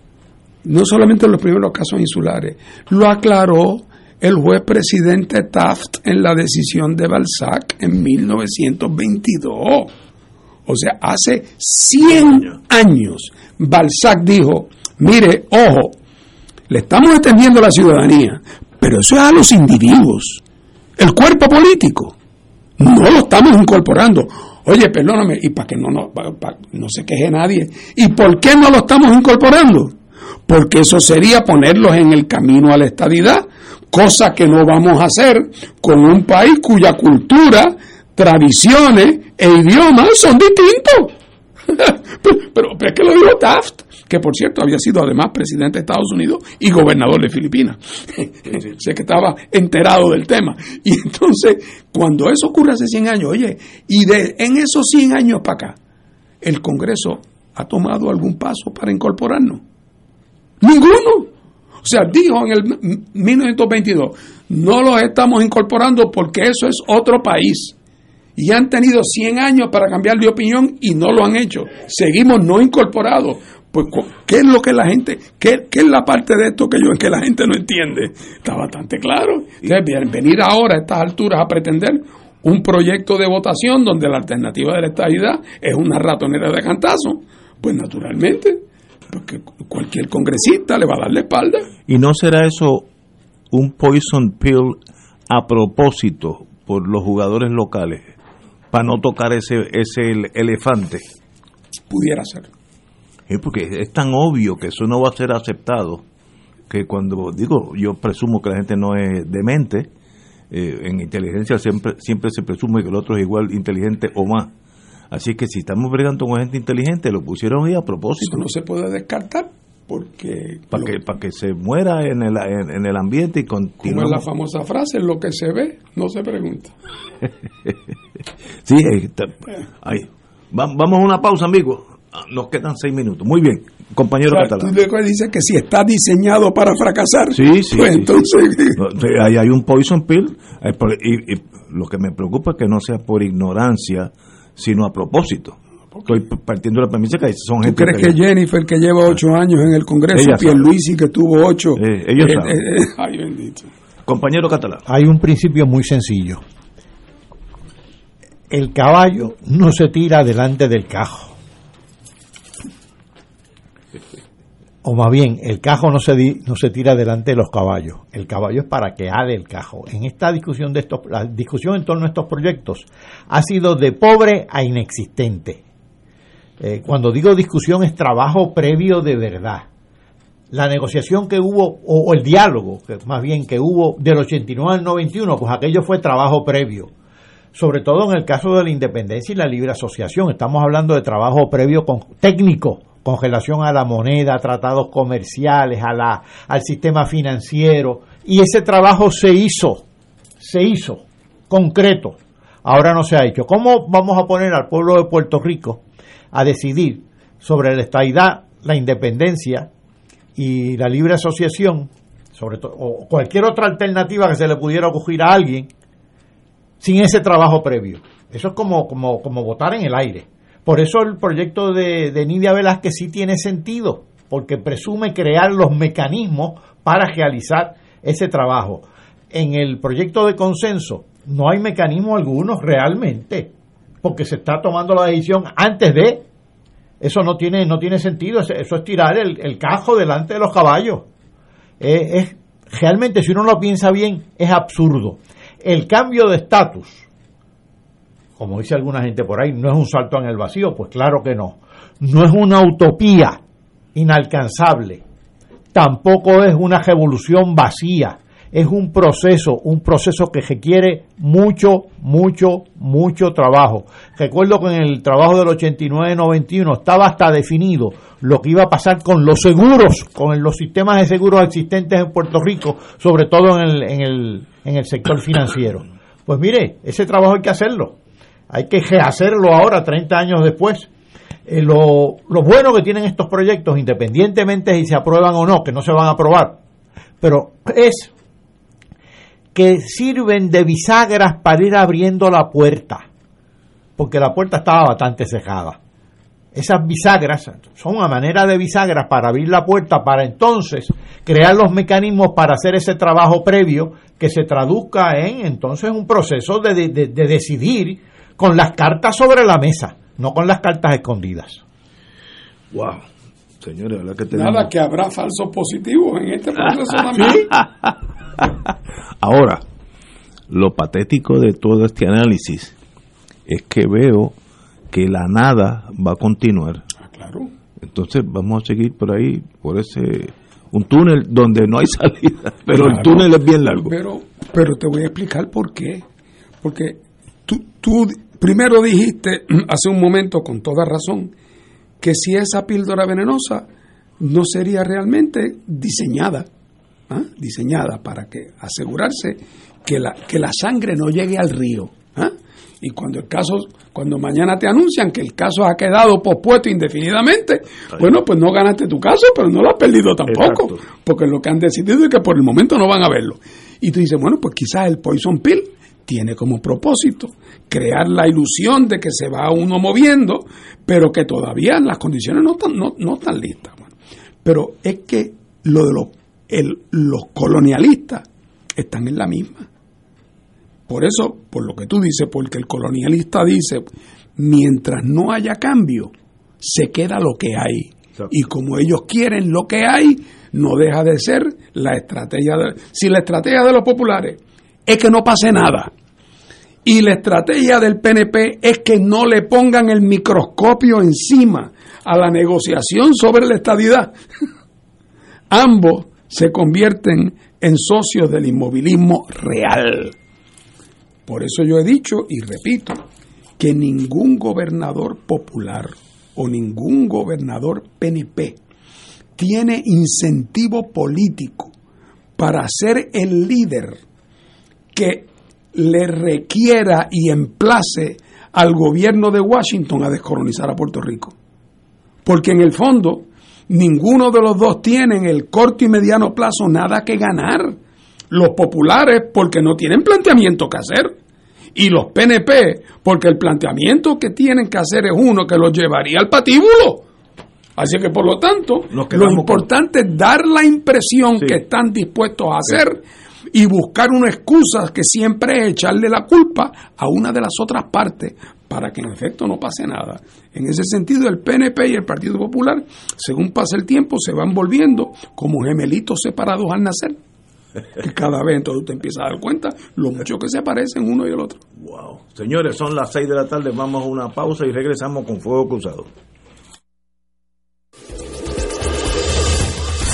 no solamente en los primeros casos insulares, lo aclaró el juez presidente Taft en la decisión de Balzac en 1922. O sea, hace 100 años Balzac dijo, mire, ojo, le estamos extendiendo la ciudadanía, pero eso es a los individuos. El cuerpo político no lo estamos incorporando. Oye, perdóname, y para que no, no, no se queje nadie, ¿y por qué no lo estamos incorporando? Porque eso sería ponerlos en el camino a la estadidad, cosa que no vamos a hacer con un país cuya cultura, tradiciones e idiomas son distintos. pero, es que lo dijo Taft que por cierto había sido además presidente de Estados Unidos y gobernador de Filipinas. sé que estaba enterado del tema. Y entonces, cuando eso ocurre hace 100 años, oye, y de en esos 100 años para acá, el Congreso ha tomado algún paso para incorporarnos. Ninguno. O O sea, dijo en el 1922, no los estamos incorporando porque eso es otro país. Y han tenido 100 años para cambiar de opinión y no lo han hecho. Seguimos no incorporados. Pues, ¿qué es lo que la gente, qué, qué es la parte de esto que yo que la gente no entiende? Está bastante claro. Entonces, venir ahora a estas alturas a pretender un proyecto de votación donde la alternativa de la estabilidad es una ratonera de cantazo, pues naturalmente, porque cualquier congresista le va a dar la espalda. ¿Y no será eso un poison pill a propósito por los jugadores locales para no tocar ese, ese elefante? Pudiera ser. Porque es tan obvio que eso no va a ser aceptado que cuando digo, yo presumo que la gente no es demente, eh, en inteligencia siempre, siempre se presume que el otro es igual inteligente o más. Así que si estamos bregando con gente inteligente, lo pusieron ahí a propósito. no se puede descartar porque... Para que, para que se muera en el, en, el ambiente y continúe. Como es la famosa frase, lo que se ve no se pregunta. sí, ahí, Vamos a una pausa, amigos. Ah, nos quedan seis minutos. Muy bien, compañero catalán. Tú dices que si está diseñado para fracasar, sí, sí, pues entonces... Ahí hay un poison pill. Eh, y, lo que me preocupa es que no sea por ignorancia, sino a propósito. Estoy partiendo de la premisa que son ¿Tú crees que, Jennifer, que lleva ocho años en el Congreso, y que tuvo ocho... Eh, ellos eh, eh, ay, bendito. Compañero catalán. Hay un principio muy sencillo. El caballo no se tira delante del cajo. O más bien, el cajo no se, no se tira delante de los caballos, el caballo es para que ale el cajo. En esta discusión de estos, la discusión en torno a estos proyectos ha sido de pobre a inexistente. Eh, cuando digo discusión es trabajo previo de verdad. La negociación que hubo, o, el diálogo, que más bien que hubo del 89 al 91, pues aquello fue trabajo previo. Sobre todo en el caso de la independencia y la libre asociación. Estamos hablando de trabajo previo con, técnico, congelación a la moneda, tratados comerciales, a la, al sistema financiero. Y ese trabajo se hizo, se hizo, concreto. Ahora no se ha hecho. ¿Cómo vamos a poner al pueblo de Puerto Rico a decidir sobre la estabilidad, la independencia y la libre asociación, sobre todo, o cualquier otra alternativa que se le pudiera ocurrir a alguien, sin ese trabajo previo? Eso es como, como, como votar en el aire. Por eso el proyecto de, Nidia Velázquez sí tiene sentido, porque presume crear los mecanismos para realizar ese trabajo. En el proyecto de consenso no hay mecanismo alguno realmente, porque se está tomando la decisión antes de. Eso no tiene, no tiene sentido, eso es tirar el, cajo delante de los caballos. Eh, es, realmente, si uno lo piensa bien, es absurdo. El cambio de estatus como dice alguna gente por ahí, no es un salto en el vacío, pues claro que no. No es una utopía inalcanzable, tampoco es una revolución vacía, es un proceso, un proceso que requiere mucho, mucho, mucho trabajo. Recuerdo que en el trabajo del 89-91 estaba hasta definido lo que iba a pasar con los seguros, con los sistemas de seguros existentes en Puerto Rico, sobre todo en el, en el, en el sector financiero. Pues mire, ese trabajo hay que hacerlo hay que hacerlo ahora, 30 años después. Eh, lo, bueno que tienen estos proyectos, independientemente de si se aprueban o no, que no se van a aprobar, pero es que sirven de bisagras para ir abriendo la puerta, porque la puerta estaba bastante cejada. Esas bisagras son una manera de bisagras para abrir la puerta, para entonces crear los mecanismos para hacer ese trabajo previo que se traduzca en entonces un proceso de decidir con las cartas sobre la mesa, no con las cartas escondidas. Wow. Señores, que Nada que habrá falsos positivos en este proceso también. Ahora, lo patético de todo este análisis es que veo que la nada va a continuar. Ah, claro. Entonces vamos a seguir por ahí, por ese un túnel donde no hay salida, pero el túnel es bien largo. Pero, pero te voy a explicar por qué. Porque tú, tú Primero dijiste hace un momento con toda razón que si esa píldora venenosa no sería realmente diseñada, ¿ah? diseñada para que asegurarse que la, que la sangre no llegue al río. ¿ah? Y cuando el caso, cuando mañana te anuncian que el caso ha quedado pospuesto indefinidamente, bueno, pues no ganaste tu caso, pero no lo has perdido tampoco, porque lo que han decidido es que por el momento no van a verlo. Y tú dices, bueno, pues quizás el poison pill tiene como propósito crear la ilusión de que se va uno moviendo, pero que todavía las condiciones no están, no, no están listas. pero es que lo de los, los colonialistas están en la misma. Por eso, por lo que tú dices, porque el colonialista dice, mientras no haya cambio, se queda lo que hay. Y como ellos quieren lo que hay, no deja de ser la estrategia de... Si la estrategia de los populares es que no pase nada, y la estrategia del PNP es que no le pongan el microscopio encima a la negociación sobre la estadidad, ambos se convierten en socios del inmovilismo real. Por eso yo he dicho y repito que ningún gobernador popular o ningún gobernador PNP tiene incentivo político para ser el líder que le requiera y emplace al gobierno de Washington a descolonizar a Puerto Rico. Porque en el fondo, ninguno de los dos tiene en el corto y mediano plazo nada que ganar. Los populares porque no tienen planteamiento que hacer. Y los PNP porque el planteamiento que tienen que hacer es uno que los llevaría al patíbulo. Así que por lo tanto, lo importante es dar la impresión que están dispuestos a hacer y buscar una excusa que siempre es echarle la culpa a una de las otras partes para que en efecto no pase nada. En ese sentido, el PNP y el Partido Popular, según pasa el tiempo, se van volviendo como gemelitos separados al nacer. Que cada vez entonces te empiezas a dar cuenta lo mucho que se parecen uno y el otro. Wow. Señores, son las 6 de la tarde, vamos a una pausa y regresamos con Fuego Cruzado.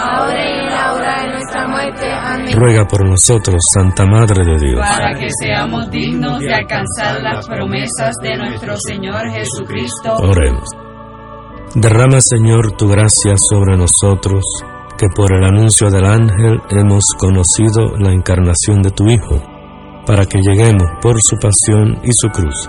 ahora y en la hora de nuestra muerte. Amén. Ruega por nosotros, Santa Madre de Dios. Para que seamos dignos de alcanzar las promesas de nuestro Señor Jesucristo. Oremos. Derrama, Señor, tu gracia sobre nosotros, que por el anuncio del ángel hemos conocido la encarnación de tu Hijo, para que lleguemos por su pasión y su cruz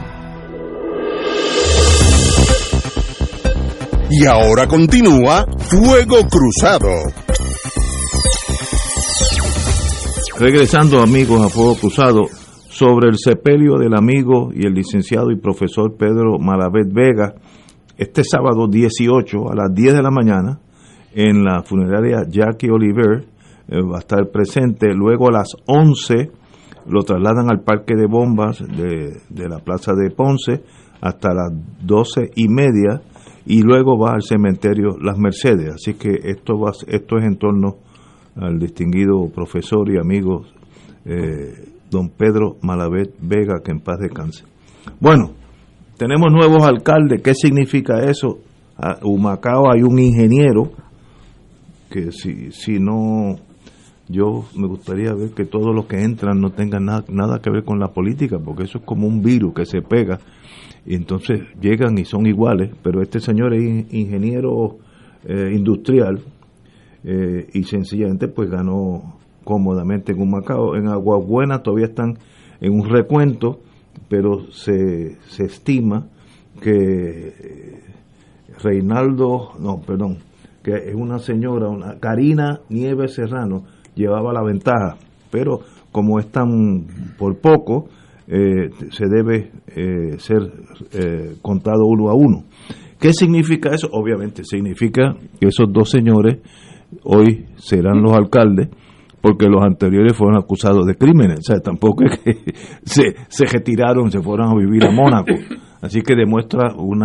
Y ahora continúa Fuego Cruzado. Regresando amigos a Fuego Cruzado, sobre el sepelio del amigo y el licenciado y profesor Pedro Malavet Vega, este sábado 18 a las 10 de la mañana en la funeraria Jackie Oliver eh, va a estar presente, luego a las 11 lo trasladan al parque de bombas de, de la plaza de Ponce hasta las 12 y media y luego va al cementerio Las Mercedes, así que esto, va, esto es en torno al distinguido profesor y amigo eh, don Pedro Malavet Vega, que en paz descanse. Bueno, tenemos nuevos alcaldes, ¿qué significa eso? A Humacao hay un ingeniero que si, si no, yo me gustaría ver que todos los que entran no tengan nada, nada que ver con la política, porque eso es como un virus que se pega y entonces llegan y son iguales, pero este señor es ingeniero eh, industrial eh, y sencillamente pues ganó cómodamente en un Macao. En Aguabuena todavía están en un recuento, pero se, se estima que eh, Reinaldo, no, perdón, que es una señora, una Karina Nieves Serrano, llevaba la ventaja, pero como están por poco, eh, se debe eh, ser contado uno a uno. ¿Qué significa eso? Obviamente significa que esos dos señores hoy serán los alcaldes porque los anteriores fueron acusados de crímenes. O sea, tampoco es que se, se retiraron, se fueron a vivir a Mónaco. Así que demuestra un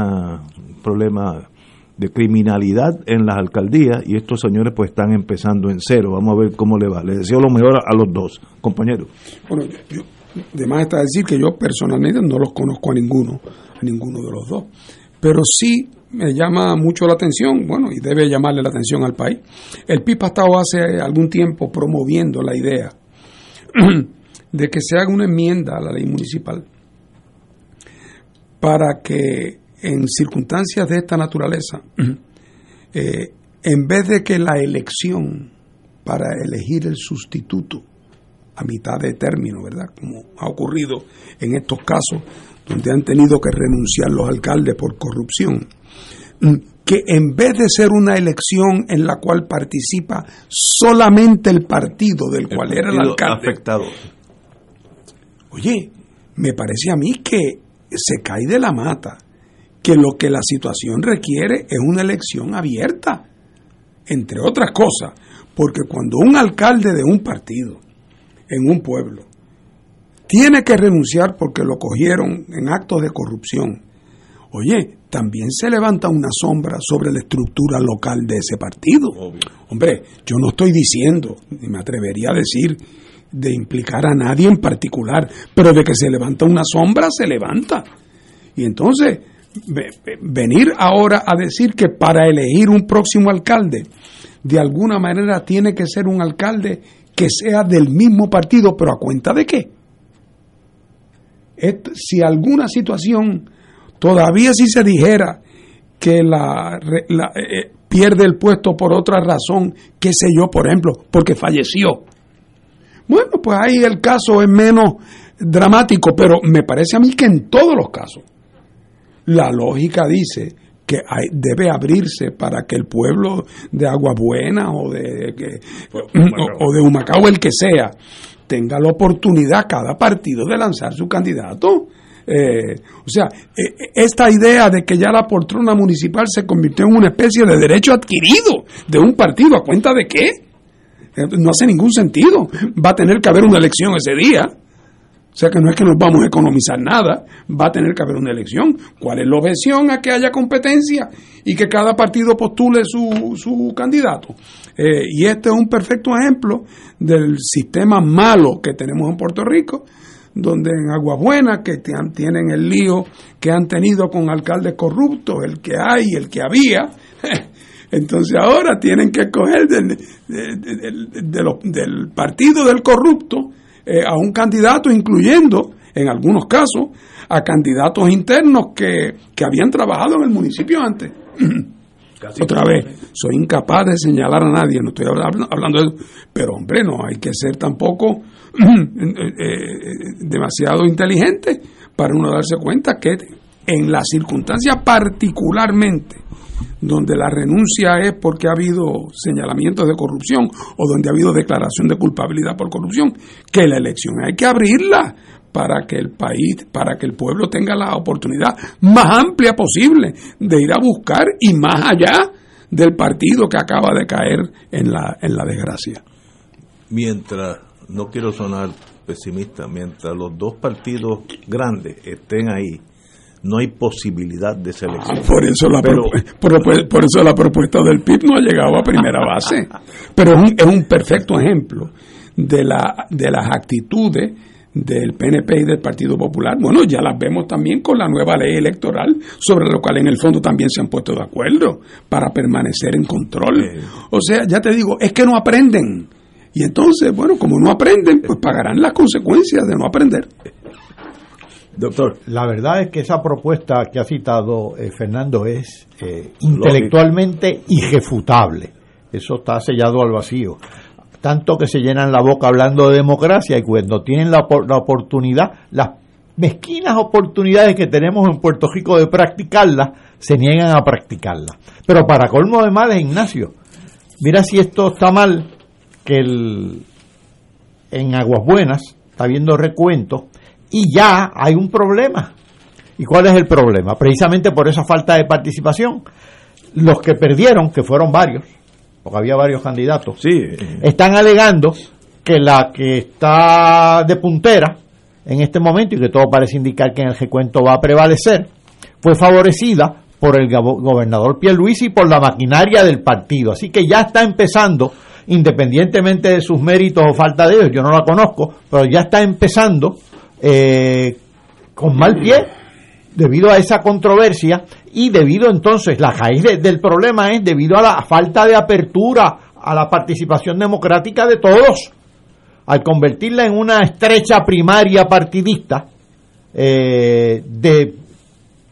problema de criminalidad en las alcaldías y estos señores pues están empezando en cero. Vamos a ver cómo le va. Les deseo lo mejor a los dos, compañeros. Bueno, yo, de está decir que yo personalmente no los conozco a ninguno, a ninguno de los dos. Pero sí me llama mucho la atención, bueno, y debe llamarle la atención al país. El PIB ha estado hace algún tiempo promoviendo la idea de que se haga una enmienda a la ley municipal para que en circunstancias de esta naturaleza, eh, en vez de que la elección para elegir el sustituto a mitad de término, ¿verdad? Como ha ocurrido en estos casos donde han tenido que renunciar los alcaldes por corrupción, mm, que en vez de ser una elección en la cual participa solamente el partido del cual era el alcalde afectado. Oye, me parece a mí que se cae de la mata, que lo que la situación requiere es una elección abierta, entre otras cosas, porque cuando un alcalde de un partido en un pueblo tiene que renunciar porque lo cogieron en actos de corrupción. Oye, también se levanta una sombra sobre la estructura local de ese partido. Hombre, yo no estoy diciendo, ni me atrevería a decir, de implicar a nadie en particular, pero de que se levanta una sombra, se levanta. Y entonces, venir ahora a decir que para elegir un próximo alcalde, de alguna manera tiene que ser un alcalde que sea del mismo partido, pero a cuenta de qué? si alguna situación todavía si se dijera que la, eh, pierde el puesto por otra razón, qué sé yo, por ejemplo, porque falleció. Bueno, pues ahí el caso es menos dramático, pero me parece a mí que en todos los casos la lógica dice que hay, debe abrirse para que el pueblo de Agua Buena o de, o de Humacao, el que sea, tenga la oportunidad cada partido de lanzar su candidato. Eh, o sea, eh, esta idea de que ya la poltrona municipal se convirtió en una especie de derecho adquirido de un partido, ¿a cuenta de qué? Eh, no hace ningún sentido. Va a tener que haber una elección ese día. O sea que no es que nos vamos a economizar nada, va a tener que haber una elección. ¿Cuál es la objeción a que haya competencia y que cada partido postule su, su candidato? Eh, y este es un perfecto ejemplo del sistema malo que tenemos en Puerto Rico, donde en Aguabuena, que tienen el lío que han tenido con alcaldes corruptos, el que hay, el que había, entonces ahora tienen que escoger del, del partido del corrupto eh, a un candidato, incluyendo, en algunos casos, a candidatos internos que, que habían trabajado en el municipio antes. Otra vez, soy incapaz de señalar a nadie, no estoy hablando de eso, pero hombre, no hay que ser tampoco eh, eh, demasiado inteligente para uno darse cuenta que en las circunstancias particularmente donde la renuncia es porque ha habido señalamientos de corrupción o donde ha habido declaración de culpabilidad por corrupción, que la elección hay que abrirla para que el país, para que el pueblo tenga la oportunidad más amplia posible de ir a buscar y más allá del partido que acaba de caer en la, en la desgracia. Mientras, no quiero sonar pesimista, mientras los dos partidos grandes estén ahí, no hay posibilidad de selección. por, eso la por, eso la propuesta del PIB no ha llegado a primera base. Pero es un, es un perfecto ejemplo de, la, de las actitudes del PNP y del Partido Popular, bueno, ya las vemos también con la nueva ley electoral, sobre lo cual en el fondo también se han puesto de acuerdo para permanecer en control. O sea, ya te digo, es que no aprenden. Y entonces, bueno, como no aprenden, pues pagarán las consecuencias de no aprender. Doctor. La verdad es que esa propuesta que ha citado eh, Fernando es eh, intelectualmente irrefutable. Eso está sellado al vacío tanto que se llenan la boca hablando de democracia y cuando tienen la, la oportunidad, las mezquinas oportunidades que tenemos en Puerto Rico de practicarla, se niegan a practicarla. Pero para colmo de males, Ignacio, mira si esto está mal, que el, en Aguas Buenas está habiendo recuento y ya hay un problema. ¿Y cuál es el problema? Precisamente por esa falta de participación. Los que perdieron, que fueron varios, porque había varios candidatos, sí. están alegando que la que está de puntera en este momento y que todo parece indicar que en el recuento va a prevalecer, fue favorecida por el gobernador Pierluisi y por la maquinaria del partido. Así que ya está empezando, independientemente de sus méritos o falta de ellos, yo no la conozco, pero ya está empezando eh, con mal pie debido a esa controversia y debido entonces, la raíz del problema es debido a la falta de apertura a la participación democrática de todos. Al convertirla en una estrecha primaria partidista, eh, de,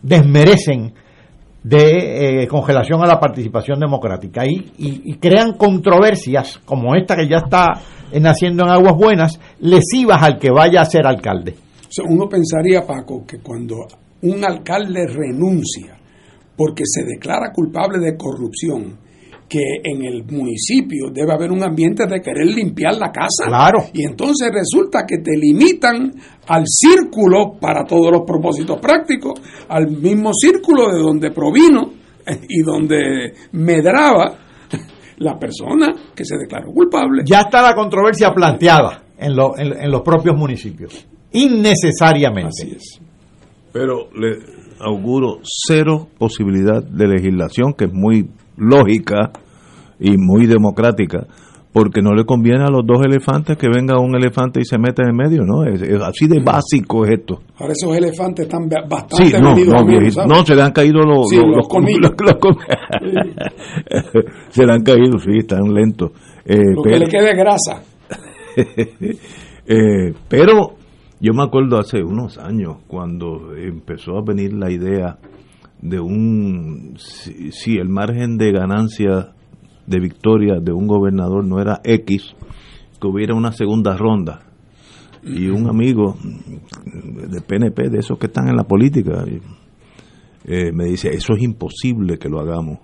desmerecen de eh, congelación a la participación democrática y, y, crean controversias como esta que ya está naciendo en Aguas Buenas, lesivas al que vaya a ser alcalde. uno pensaría, Paco, que cuando un alcalde renuncia porque se declara culpable de corrupción, que en el municipio debe haber un ambiente de querer limpiar la casa. Claro. Y entonces resulta que te limitan al círculo para todos los propósitos prácticos, al mismo círculo de donde provino y donde medraba la persona que se declaró culpable. Ya está la controversia planteada en, en, los propios municipios. Innecesariamente. Así es. Pero le, auguro cero posibilidad de legislación, que es muy lógica y muy democrática, porque no le conviene a los dos elefantes que venga un elefante y se meta en el medio, ¿no? Es, así de básico es esto. Ahora esos elefantes están bastante sí, no, no, se le han caído los, los, se le han caído, sí, están lentos. Eh, Lo que le quede grasa. eh, pero yo me acuerdo hace unos años cuando empezó a venir la idea de un, si, el margen de ganancia de victoria de un gobernador no era X, que hubiera una segunda ronda. Y un amigo de PNP, de esos que están en la política, eh, me dice, eso es imposible que lo hagamos,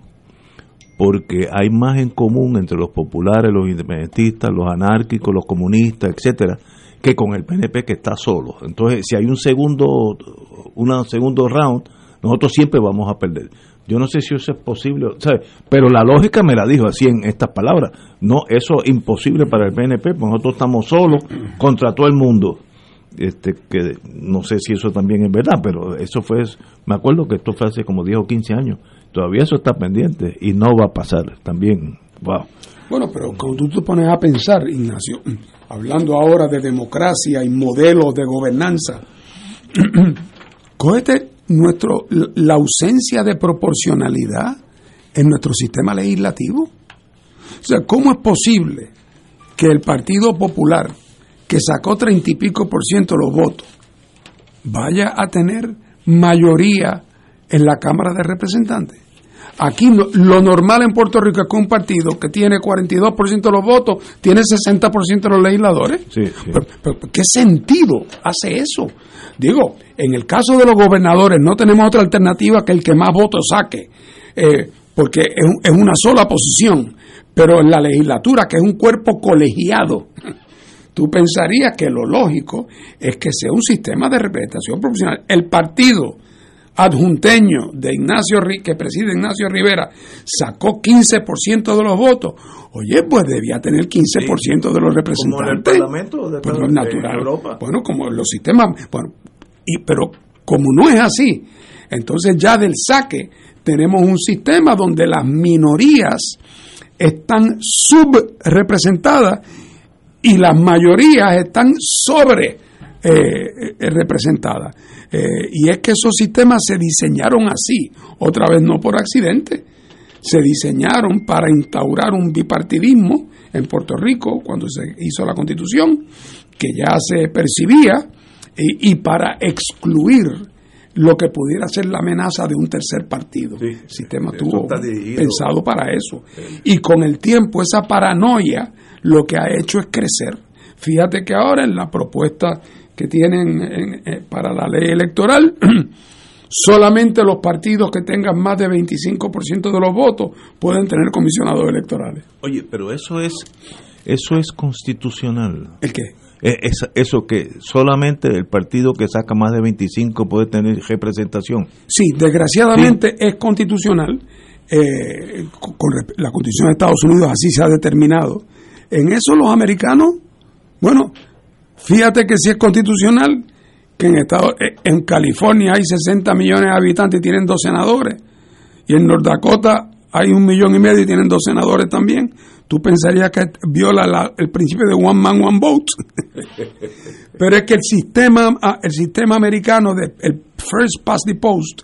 porque hay más en común entre los populares, los independentistas, los anárquicos, los comunistas, etcétera, que con el PNP que está solo. Entonces, si hay un segundo, una segundo round, nosotros siempre vamos a perder. Yo no sé si eso es posible, ¿sabes? pero la lógica me la dijo así en estas palabras. No, eso es imposible para el PNP, porque nosotros estamos solos contra todo el mundo. Este, que no sé si eso también es verdad, pero eso fue, me acuerdo que esto fue hace como 10 o 15 años. Todavía eso está pendiente y no va a pasar también. Wow. Bueno, pero cuando tú te pones a pensar, Ignacio, hablando ahora de democracia y modelos de gobernanza, cógete nuestro, la ausencia de proporcionalidad en nuestro sistema legislativo. O sea, ¿cómo es posible que el Partido Popular, que sacó treinta y pico por ciento de los votos, vaya a tener mayoría en la Cámara de Representantes? Aquí lo normal en Puerto Rico es que un partido que tiene 42% de los votos tiene 60% de los legisladores. ¿Qué sentido hace eso? Digo, en el caso de los gobernadores no tenemos otra alternativa que el que más votos saque, eh, porque es, es una sola posición, pero en la legislatura, que es un cuerpo colegiado, tú pensarías que lo lógico es que sea un sistema de representación proporcional. El partido adjunteño de Ignacio que preside Ignacio Rivera sacó 15% de los votos, oye, pues debía tener 15% de los representantes. Como en el Parlamento pues natural. Bueno, como los sistemas, bueno, y, pero como no es así, entonces ya del saque tenemos un sistema donde las minorías están subrepresentadas y las mayorías están sobre eh, eh, representadas. Eh, y es que esos sistemas se diseñaron así, otra vez no por accidente, se diseñaron para instaurar un bipartidismo en Puerto Rico cuando se hizo la constitución, que ya se percibía, y, para excluir lo que pudiera ser la amenaza de un tercer partido. el sistema estuvo pensado para eso. Y con el tiempo esa paranoia lo que ha hecho es crecer. Fíjate que ahora en la propuesta que tienen eh, para la ley electoral, solamente los partidos que tengan más de 25% de los votos pueden tener comisionados electorales. Oye, pero eso es eso es constitucional. ¿El qué? Eh, es, eso que solamente el partido que saca más de 25 puede tener representación. Sí, desgraciadamente es constitucional. Eh, con la Constitución de Estados Unidos así se ha determinado. En eso los americanos, bueno, Fíjate que si es constitucional, que en, Estado, eh, en California hay 60 millones de habitantes y tienen dos senadores, y en North Dakota hay un millón y medio y tienen dos senadores también. Tú pensarías que viola el principio de one man, one vote. Pero es que el sistema, ah, el sistema americano de el first past the post,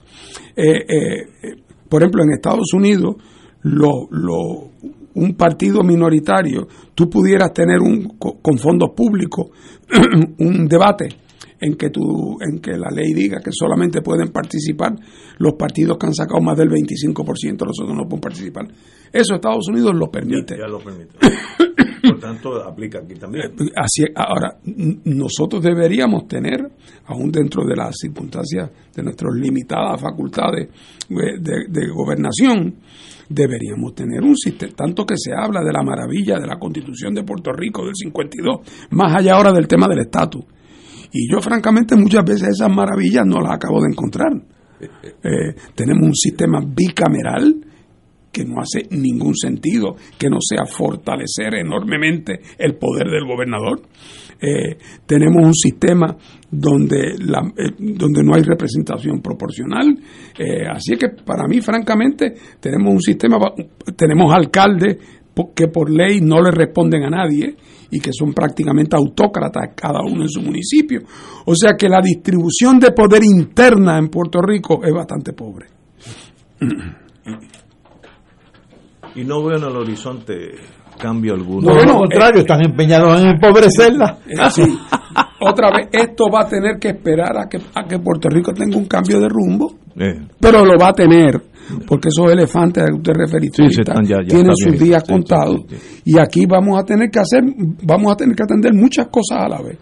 eh, eh, por ejemplo, en Estados Unidos, lo, lo, un partido minoritario, tú pudieras tener un, con fondos públicos un debate en que, tú, en que la ley diga que solamente pueden participar los partidos que han sacado más del 25%, los otros no pueden participar. Eso Estados Unidos lo permite. Ya, lo permite. Por tanto, aplica aquí también. Así, ahora, nosotros deberíamos tener, aún dentro de las circunstancias de nuestras limitadas facultades de gobernación, deberíamos tener un sistema, tanto que se habla de la maravilla de la constitución de Puerto Rico del 52, más allá ahora del tema del estatus. Y yo francamente muchas veces esas maravillas no las acabo de encontrar. Eh, tenemos un sistema bicameral que no hace ningún sentido, que no sea fortalecer enormemente el poder del gobernador. Eh, tenemos un sistema donde, la, eh, donde no hay representación proporcional. Eh, así que para mí, francamente, tenemos un sistema, tenemos alcaldes que por ley no le responden a nadie y que son prácticamente autócratas cada uno en su municipio. O sea que la distribución de poder interna en Puerto Rico es bastante pobre. Y no veo en el horizonte cambio alguno. No, lo contrario, están empeñados en empobrecerla. Sí. Otra vez, esto va a tener que esperar a que, a que Puerto Rico tenga un cambio de rumbo, eh. pero lo va a tener, porque esos elefantes a que usted refería tienen sus días contados, y aquí vamos a tener que hacer, vamos a tener que atender muchas cosas a la vez.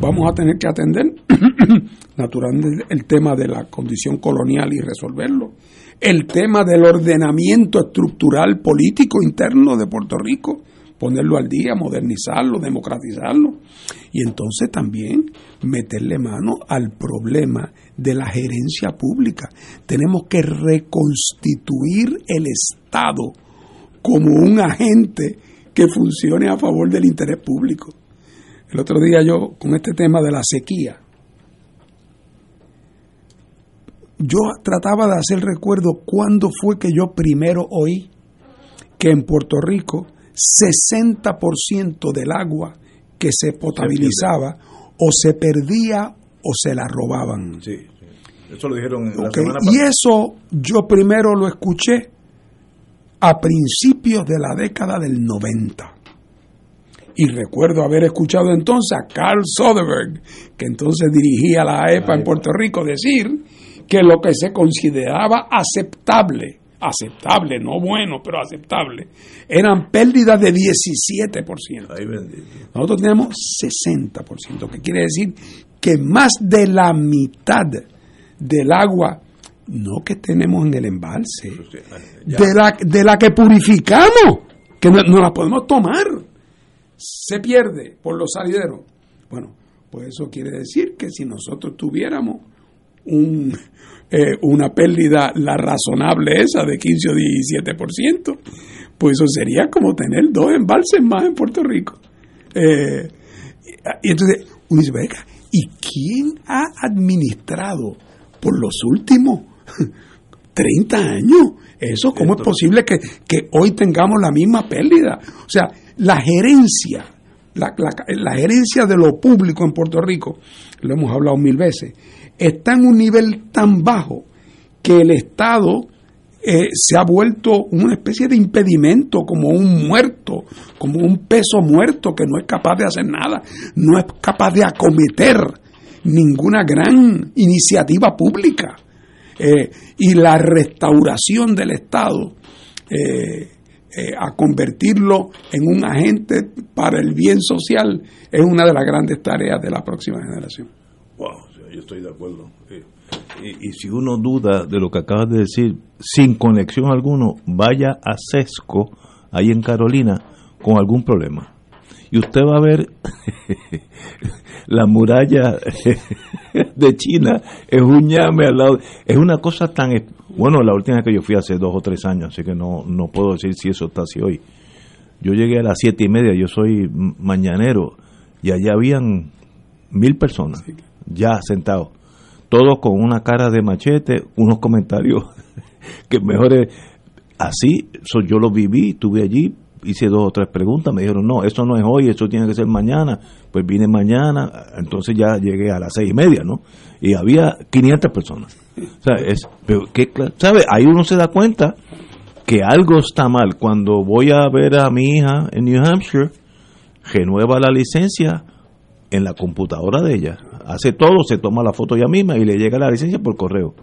Vamos a tener que atender, naturalmente, el tema de la condición colonial y resolverlo. El tema del ordenamiento estructural político interno de Puerto Rico, ponerlo al día, modernizarlo, democratizarlo. Y entonces también meterle mano al problema de la gerencia pública. Tenemos que reconstituir el Estado como un agente que funcione a favor del interés público. El otro día yo, con este tema de la sequía, yo trataba de hacer recuerdo cuándo fue que yo primero oí que en Puerto Rico 60% del agua que se potabilizaba o se perdía o se la robaban. Sí, eso lo dijeron la semana Y eso yo primero lo escuché a principios de la década del 90. Y recuerdo haber escuchado entonces a Carl Soderberg, que entonces dirigía la EPA en Puerto Rico, decir que lo que se consideraba aceptable, aceptable, no bueno, pero aceptable, eran pérdidas de 17%. Nosotros tenemos 60%, que quiere decir que más de la mitad del agua, no que tenemos en el embalse, de la, de la que purificamos, que no, no la podemos tomar, se pierde por los salideros. Bueno, pues eso quiere decir que si nosotros tuviéramos un, eh, una pérdida, la razonable esa de 15 o 17%, pues eso sería como tener dos embalses más en Puerto Rico. Eh, y entonces uno dice, venga, ¿y quién ha administrado por los últimos 30 años eso? ¿Cómo es posible que, que hoy tengamos la misma pérdida? O sea, la gerencia, la, la, gerencia de lo público en Puerto Rico, lo hemos hablado mil veces, está en un nivel tan bajo que el Estado eh, se ha vuelto una especie de impedimento, como un muerto, como un peso muerto que no es capaz de hacer nada, no es capaz de acometer ninguna gran iniciativa pública. Eh, y la restauración del Estado eh, a convertirlo en un agente para el bien social es una de las grandes tareas de la próxima generación. Wow yo estoy de acuerdo. Y, si uno duda de lo que acabas de decir, sin conexión alguno, vaya a Sesco, ahí en Carolina, con algún problema. Y usted va a ver la muralla de China, es un llame al lado. Es una cosa tan. Bueno, la última vez que yo fui hace dos o tres años, así que no, no puedo decir si eso está así hoy. Yo llegué a las siete y media, yo soy mañanero, y allá habían mil personas ya sentado todos con una cara de machete, unos comentarios que mejores. Así, yo lo viví, estuve allí, hice dos o tres preguntas, me dijeron, no, eso no es hoy, eso tiene que ser mañana. Pues vine mañana, entonces ya llegué a las seis y media, ¿no? Y había 500 personas. O sea, es, ¿qué, ¿sabe? Ahí uno se da cuenta que algo está mal. Cuando voy a ver a mi hija en New Hampshire, renueva la licencia en la computadora de ella hace todo, se toma la foto ella misma y le llega la licencia por correo.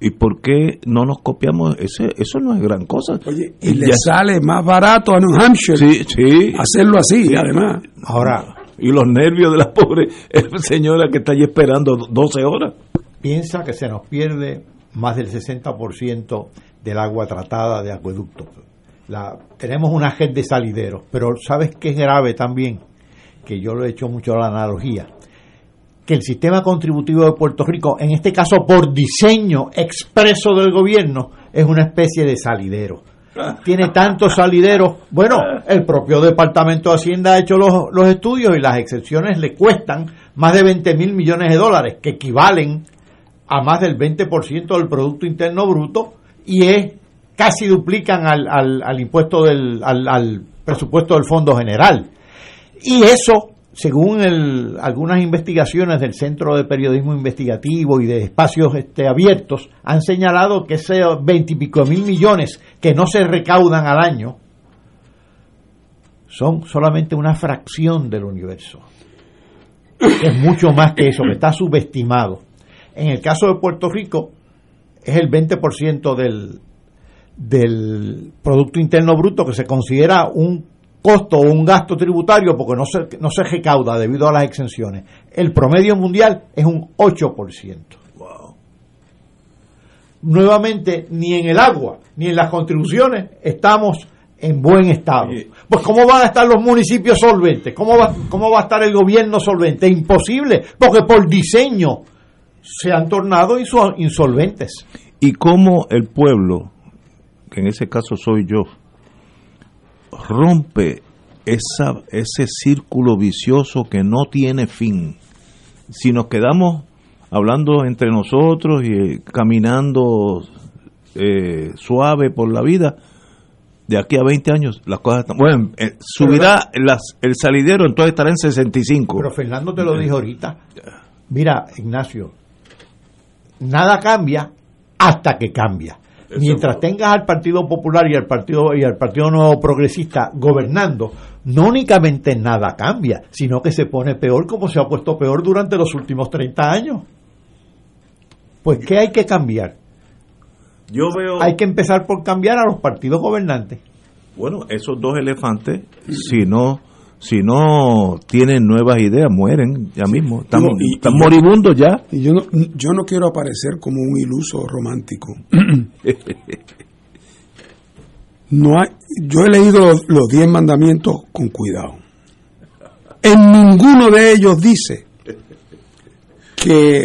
¿Y por qué no nos copiamos? Ese, eso no es gran cosa. Oye, y, le sale más barato a New Hampshire hacerlo así, además. Ahora. Y los nervios de la pobre señora que está allí esperando 12 horas. Piensa que se nos pierde más del 60% del agua tratada de acueducto. La, tenemos una red de salideros, pero ¿sabes qué es grave también? Que yo lo he hecho mucho la analogía que el sistema contributivo de Puerto Rico, en este caso por diseño expreso del gobierno, es una especie de salidero. Tiene tantos salideros. Bueno, el propio Departamento de Hacienda ha hecho los, los estudios y las excepciones le cuestan más de 20 mil millones de dólares, que equivalen a más del 20% del Producto Interno Bruto y es casi duplican al, al, al impuesto del al, al presupuesto del Fondo General. Y eso según algunas investigaciones del Centro de Periodismo Investigativo y de espacios este, abiertos, han señalado que esos veintipico mil millones que no se recaudan al año son solamente una fracción del universo. Es mucho más que eso, que está subestimado. En el caso de Puerto Rico, es el 20% del, del Producto Interno Bruto que se considera un costo o un gasto tributario porque no se, no se recauda debido a las exenciones. El promedio mundial es un 8%. Nuevamente, ni en el agua ni en las contribuciones estamos en buen estado. Pues ¿cómo van a estar los municipios solventes? ¿Cómo va, ¿Cómo va a estar el gobierno solvente? Imposible, porque por diseño se han tornado insolventes. ¿Y cómo el pueblo, que en ese caso soy yo, rompe esa, ese círculo vicioso que no tiene fin. Si nos quedamos hablando entre nosotros y eh, caminando eh, suave por la vida, de aquí a 20 años las cosas están bueno eh, subirá las, el salidero entonces estará en 65 pero Fernando te lo dijo ahorita. mira Ignacio nada cambia hasta que cambia mientras tengas al Partido Popular y al Partido y al Partido Nuevo Progresista gobernando no únicamente nada cambia sino que se pone peor como se ha puesto peor durante los últimos 30 años. Pues qué hay que cambiar yo veo... Hay que empezar por cambiar a los partidos gobernantes. Bueno, esos dos elefantes, si no si no tienen nuevas ideas, mueren ya mismo. Están, moribundos ya. Y yo no, yo no quiero aparecer como un iluso romántico. no hay, yo he leído los diez mandamientos con cuidado. En ninguno de ellos dice que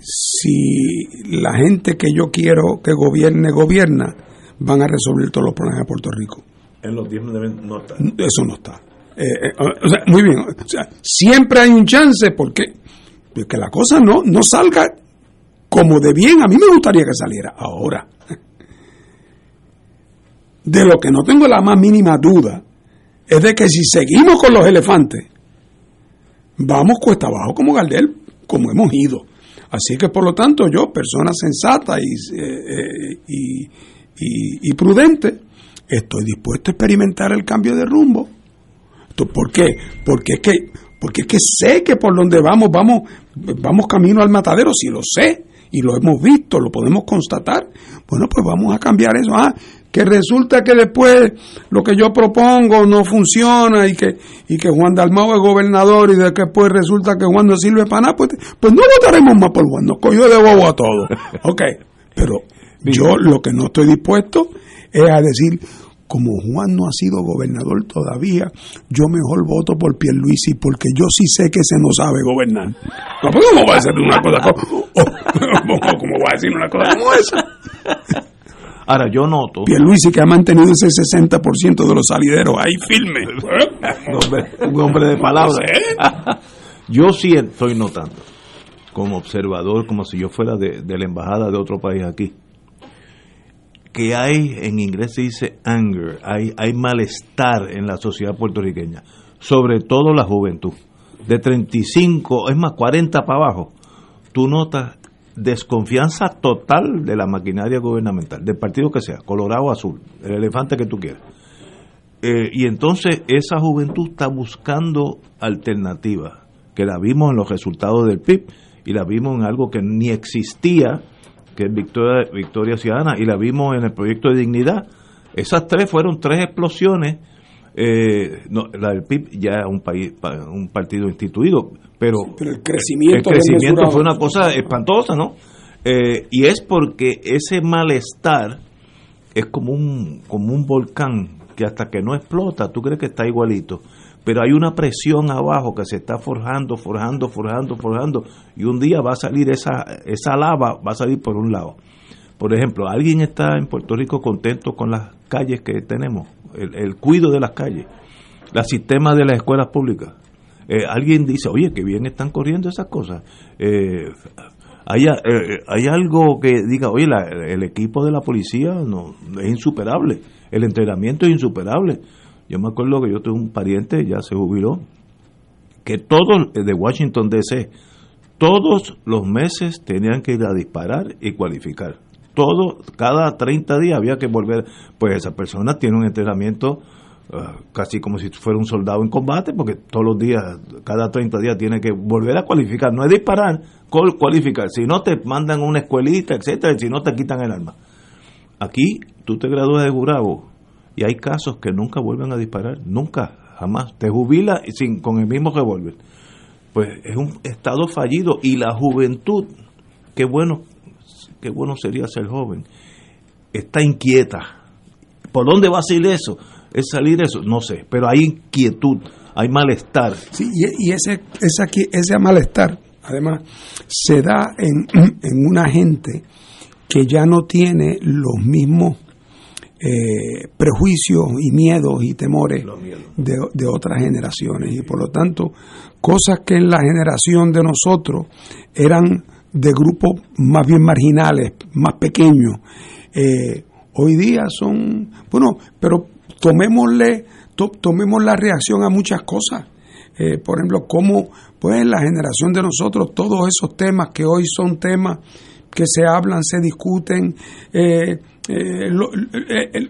si la gente que yo quiero que gobierne, gobierna, van a resolver todos los problemas de Puerto Rico. En los 10 no está. Eso no está. Eh, eh, muy bien. Siempre hay un chance porque que la cosa no, no salga como de bien. A mí me gustaría que saliera ahora. De lo que no tengo la más mínima duda es de que si seguimos con los elefantes, vamos cuesta abajo como Gardel, como hemos ido. Así que por lo tanto yo, persona sensata y, eh, y, prudente, estoy dispuesto a experimentar el cambio de rumbo. ¿Por qué? Porque es que, porque es que sé que por donde vamos, vamos, vamos camino al matadero, si lo sé, y lo hemos visto, lo podemos constatar, bueno, pues vamos a cambiar eso. Ah, que resulta que después lo que yo propongo no funciona y que, y que Juan Dalmau es gobernador y después resulta que Juan no sirve para nada, pues, pues no votaremos más por Juan, nos cogió de bobo a todos. Ok, pero yo lo que no estoy dispuesto es a decir, como Juan no ha sido gobernador todavía, yo mejor voto por Pierluisi porque yo sí sé que se no sabe gobernar. ¿Cómo voy a decir una cosa como, ¿cómo voy a decir una cosa como esa? Ahora, yo noto. Pierluisi que ha mantenido ese 60% de los salideros ahí firme. un, hombre, de palabras. yo sí estoy notando, como observador, como si yo fuera de, la embajada de otro país aquí, que hay, en inglés se dice anger, hay, hay malestar en la sociedad puertorriqueña, sobre todo la juventud. De 35, es más, 40 para abajo, tú notas desconfianza total de la maquinaria gubernamental, del partido que sea, colorado azul, el elefante que tú quieras. Eh, y entonces esa juventud está buscando alternativas, que la vimos en los resultados del PIB y la vimos en algo que ni existía, que es Victoria, Victoria Ciudadana, y la vimos en el proyecto de dignidad. Esas tres fueron tres explosiones. Eh, no, la del PIB ya es un, país, un partido instituido, pero, el crecimiento, el crecimiento fue una cosa espantosa, ¿no? Eh, y es porque ese malestar es como un, como un volcán que hasta que no explota, tú crees que está igualito, pero hay una presión abajo que se está forjando, forjando, forjando, forjando, y un día va a salir esa, esa lava, va a salir por un lado. Por ejemplo, ¿alguien está en Puerto Rico contento con las calles que tenemos? El, el cuido de las calles, el sistema de las escuelas públicas. Eh, alguien dice, oye, que bien están corriendo esas cosas. Eh, hay, eh, hay algo que diga, oye, el equipo de la policía no es insuperable, el entrenamiento es insuperable. Yo me acuerdo que yo tuve un pariente, ya se jubiló, que todos de Washington DC, todos los meses tenían que ir a disparar y cualificar. Todo, cada 30 días había que volver, pues esa persona tiene un entrenamiento Ah, casi como si fuera un soldado en combate, porque todos los días, cada 30 días tiene que volver a cualificar, no es disparar, cualificar, si no te mandan una escuelita, etcétera, si no te quitan el arma. Aquí tú te gradúas de jurado y hay casos que nunca vuelven a disparar, nunca, jamás, te jubilas sin, con el mismo revólver. Pues es un estado fallido y la juventud, qué bueno, qué bueno sería ser joven, está inquieta. ¿Por dónde va a salir eso? ¿Es salir eso? No sé, pero hay inquietud, hay malestar. Sí, y, ese, ese, ese malestar, además, se da en, en una gente que ya no tiene los mismos eh, prejuicios y miedos y temores de, de, otras generaciones. Y por lo tanto, cosas que en la generación de nosotros eran de grupos más bien marginales, más pequeños, eh, hoy día son, bueno, pero tomémosle, tomemos la reacción a muchas cosas. Eh, por ejemplo, cómo pues la generación de nosotros, todos esos temas que hoy son temas que se hablan, se discuten, eh, eh,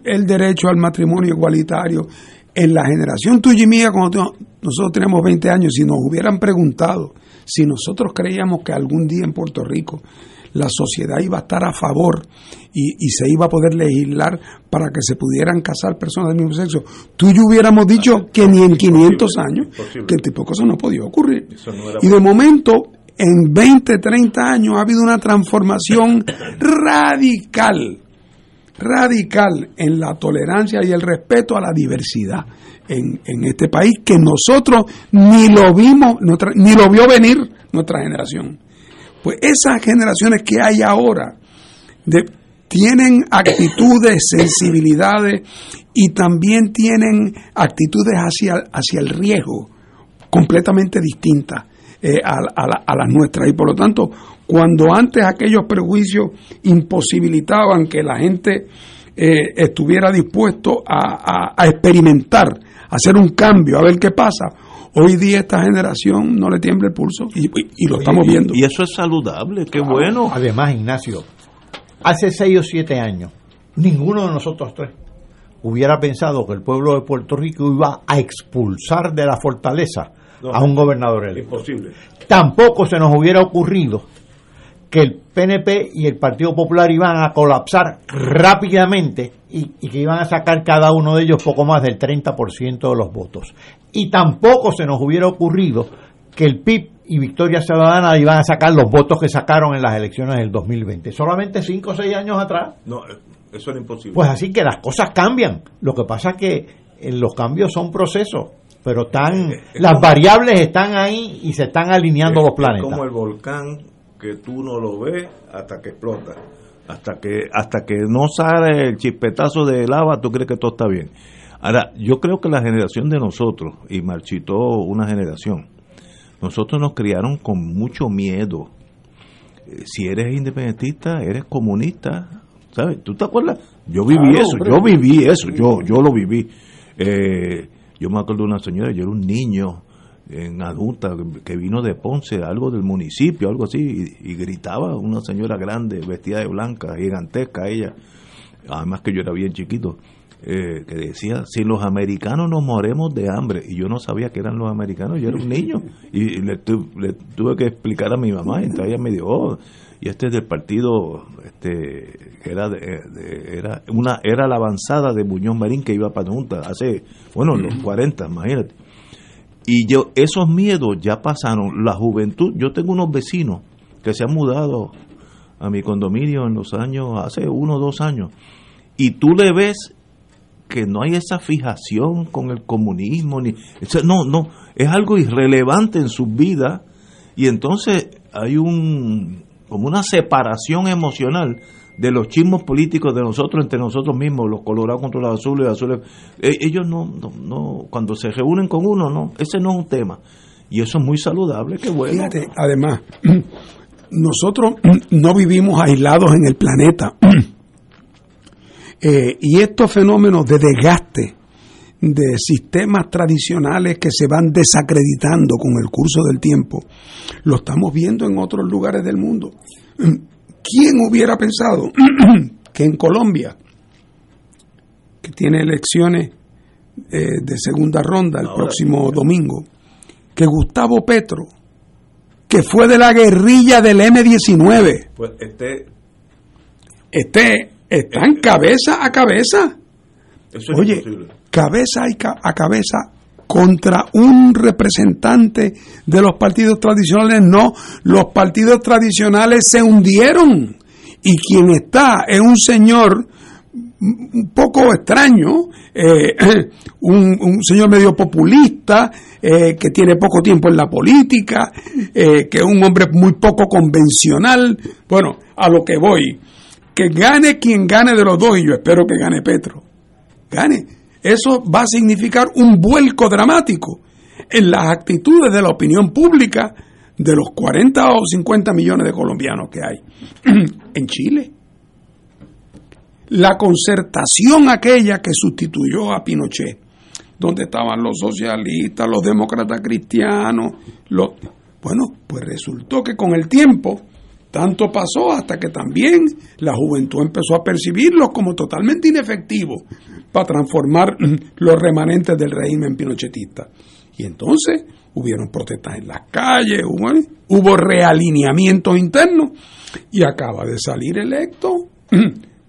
el, derecho al matrimonio igualitario. En la generación tuya y mía, cuando nosotros teníamos 20 años, si nos hubieran preguntado si nosotros creíamos que algún día en Puerto Rico la sociedad iba a estar a favor y, se iba a poder legislar para que se pudieran casar personas del mismo sexo, tú y yo hubiéramos dicho que ni en 500 años, que el tipo de cosas no podía ocurrir. y de momento, en 20, 30 años ha habido una transformación radical, radical en la tolerancia y el respeto a la diversidad en, en este país que nosotros ni lo vimos, ni lo vio venir nuestra generación. Pues esas generaciones que hay ahora tienen actitudes, sensibilidades y también tienen actitudes hacia, hacia el riesgo completamente distintas eh, a, las nuestras. Y por lo tanto, cuando antes aquellos prejuicios imposibilitaban que la gente eh, estuviera dispuesto a, a, experimentar, a hacer un cambio, a ver qué pasa, Hoy día esta generación no le tiembla el pulso y, lo estamos viendo. Y eso es saludable, qué bueno. Además, Ignacio, hace seis o siete años, ninguno de nosotros tres hubiera pensado que el pueblo de Puerto Rico iba a expulsar de la fortaleza a un gobernador electo. Imposible. Tampoco se nos hubiera ocurrido que el PNP y el Partido Popular iban a colapsar rápidamente y, que iban a sacar cada uno de ellos poco más del 30% de los votos. Y tampoco se nos hubiera ocurrido que el PIB y Victoria Ciudadana iban a sacar los votos que sacaron en las elecciones del 2020. Solamente 5 o 6 años atrás. No, eso era imposible. Pues así que las cosas cambian. Lo que pasa es que eh, los cambios son procesos pero están las variables están ahí y se están alineando los planetas. Como el volcán que tú no lo ves hasta que explota. Hasta que, hasta que no sale el chispetazo de lava, tú crees que todo está bien. Ahora, yo creo que la generación de nosotros, y marchitó una generación, nosotros nos criaron con mucho miedo. Eh, si eres independentista, eres comunista, ¿sabes? ¿Tú te acuerdas? Yo viví eso, yo viví eso, yo, yo lo viví. Eh, yo me acuerdo de una señora, yo era un niño, en adulta que vino de Ponce, algo del municipio, algo así, y, gritaba una señora grande, vestida de blanca, gigantesca ella, además que yo era bien chiquito, eh, que decía, si los americanos nos moremos de hambre, y yo no sabía que eran los americanos, yo era un niño, y le, tuve que explicar a mi mamá, y entonces ella me dijo, oh, y este es del partido, este, era, era, una, era la avanzada de Muñoz Marín que iba para Junta, hace, bueno, los 40, imagínate y yo, esos miedos ya pasaron. La juventud, yo tengo unos vecinos que se han mudado a mi condominio en los años, hace uno o dos años, y tú le ves que no hay esa fijación con el comunismo, ni no, no, es algo irrelevante en su vida, y entonces hay un como una separación emocional de los chismos políticos de nosotros entre nosotros mismos, los colorados contra los azules, azules, eh, ellos no, no, cuando se reúnen con uno, no, ese no es un tema. Y eso es muy saludable, qué bueno. Fíjate, además, nosotros no vivimos aislados en el planeta. Eh, y estos fenómenos de desgaste de sistemas tradicionales que se van desacreditando con el curso del tiempo, lo estamos viendo en otros lugares del mundo. ¿Quién hubiera pensado que en Colombia, que tiene elecciones eh, de segunda ronda el próximo domingo, que Gustavo Petro, que fue de la guerrilla del M-19, pues este, este, está en cabeza a cabeza. Oye, cabeza a cabeza contra un representante de los partidos tradicionales. No, los partidos tradicionales se hundieron y quien está es un señor un poco extraño, eh, un, señor medio populista, eh, que tiene poco tiempo en la política, eh, que es un hombre muy poco convencional. Bueno, a lo que voy, que gane quien gane de los dos, y yo espero que gane Petro. Gane eso va a significar un vuelco dramático en las actitudes de la opinión pública de los 40 o 50 millones de colombianos que hay en Chile. la concertación aquella que sustituyó a Pinochet, donde estaban los socialistas, los demócratas cristianos, los... bueno, pues resultó que con el tiempo tanto pasó hasta que también la juventud empezó a percibirlos como totalmente inefectivos para transformar los remanentes del régimen pinochetista. Y entonces hubieron protestas en las calles, hubo, hubo realineamientos internos y acaba de salir electo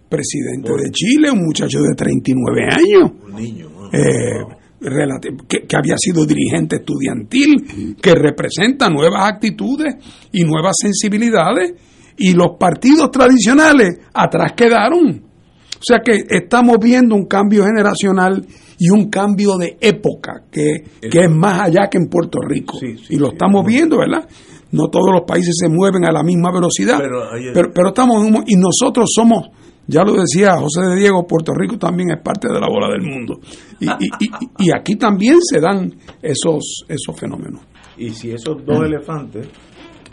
presidente de Chile, un muchacho de 39 años. Un niño. Eh, que, que, había sido dirigente estudiantil, que representa nuevas actitudes y nuevas sensibilidades, y los partidos tradicionales atrás quedaron. O sea que estamos viendo un cambio generacional y un cambio de época que, que es más allá que en Puerto Rico. y lo estamos viendo, ¿verdad? No todos los países se mueven a la misma velocidad, pero, pero, estamos y nosotros somos ya lo decía José de Diego, Puerto Rico también es parte de la bola del mundo. Y, y, aquí también se dan esos, esos fenómenos. Y si esos dos elefantes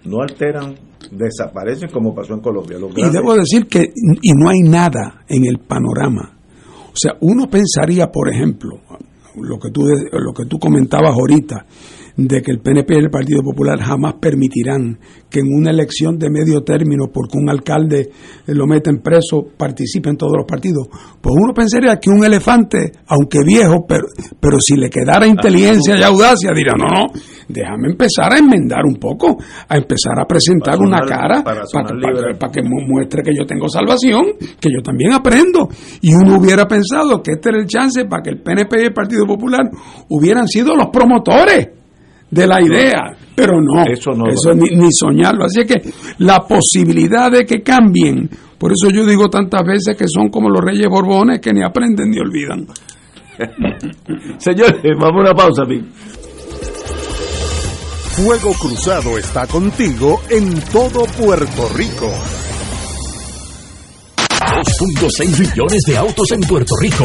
no alteran, desaparecen como pasó en Colombia. y debo decir que y no hay nada en el panorama. O sea, uno pensaría, por ejemplo, lo que tú, lo que tú comentabas ahorita, de que el PNP y el Partido Popular jamás permitirán que en una elección de medio término, porque un alcalde lo meten preso, participen todos los partidos. Pues uno pensaría que un elefante, aunque viejo, pero, pero si le quedara inteligencia y audacia, dirá, no, no, déjame empezar a enmendar un poco, a empezar a presentar una cara para, para, que muestre que yo tengo salvación, que yo también aprendo. Y uno hubiera pensado que este era el chance para que el PNP y el Partido Popular hubieran sido los promotores de la idea, pero no, eso, no eso ni, ni, soñarlo. Así que la posibilidad de que cambien, por eso yo digo tantas veces que son como los reyes borbones que ni aprenden ni olvidan. Señores, vamos a una pausa. Fuego Cruzado está contigo en todo Puerto Rico. 2.6 millones de autos en Puerto Rico.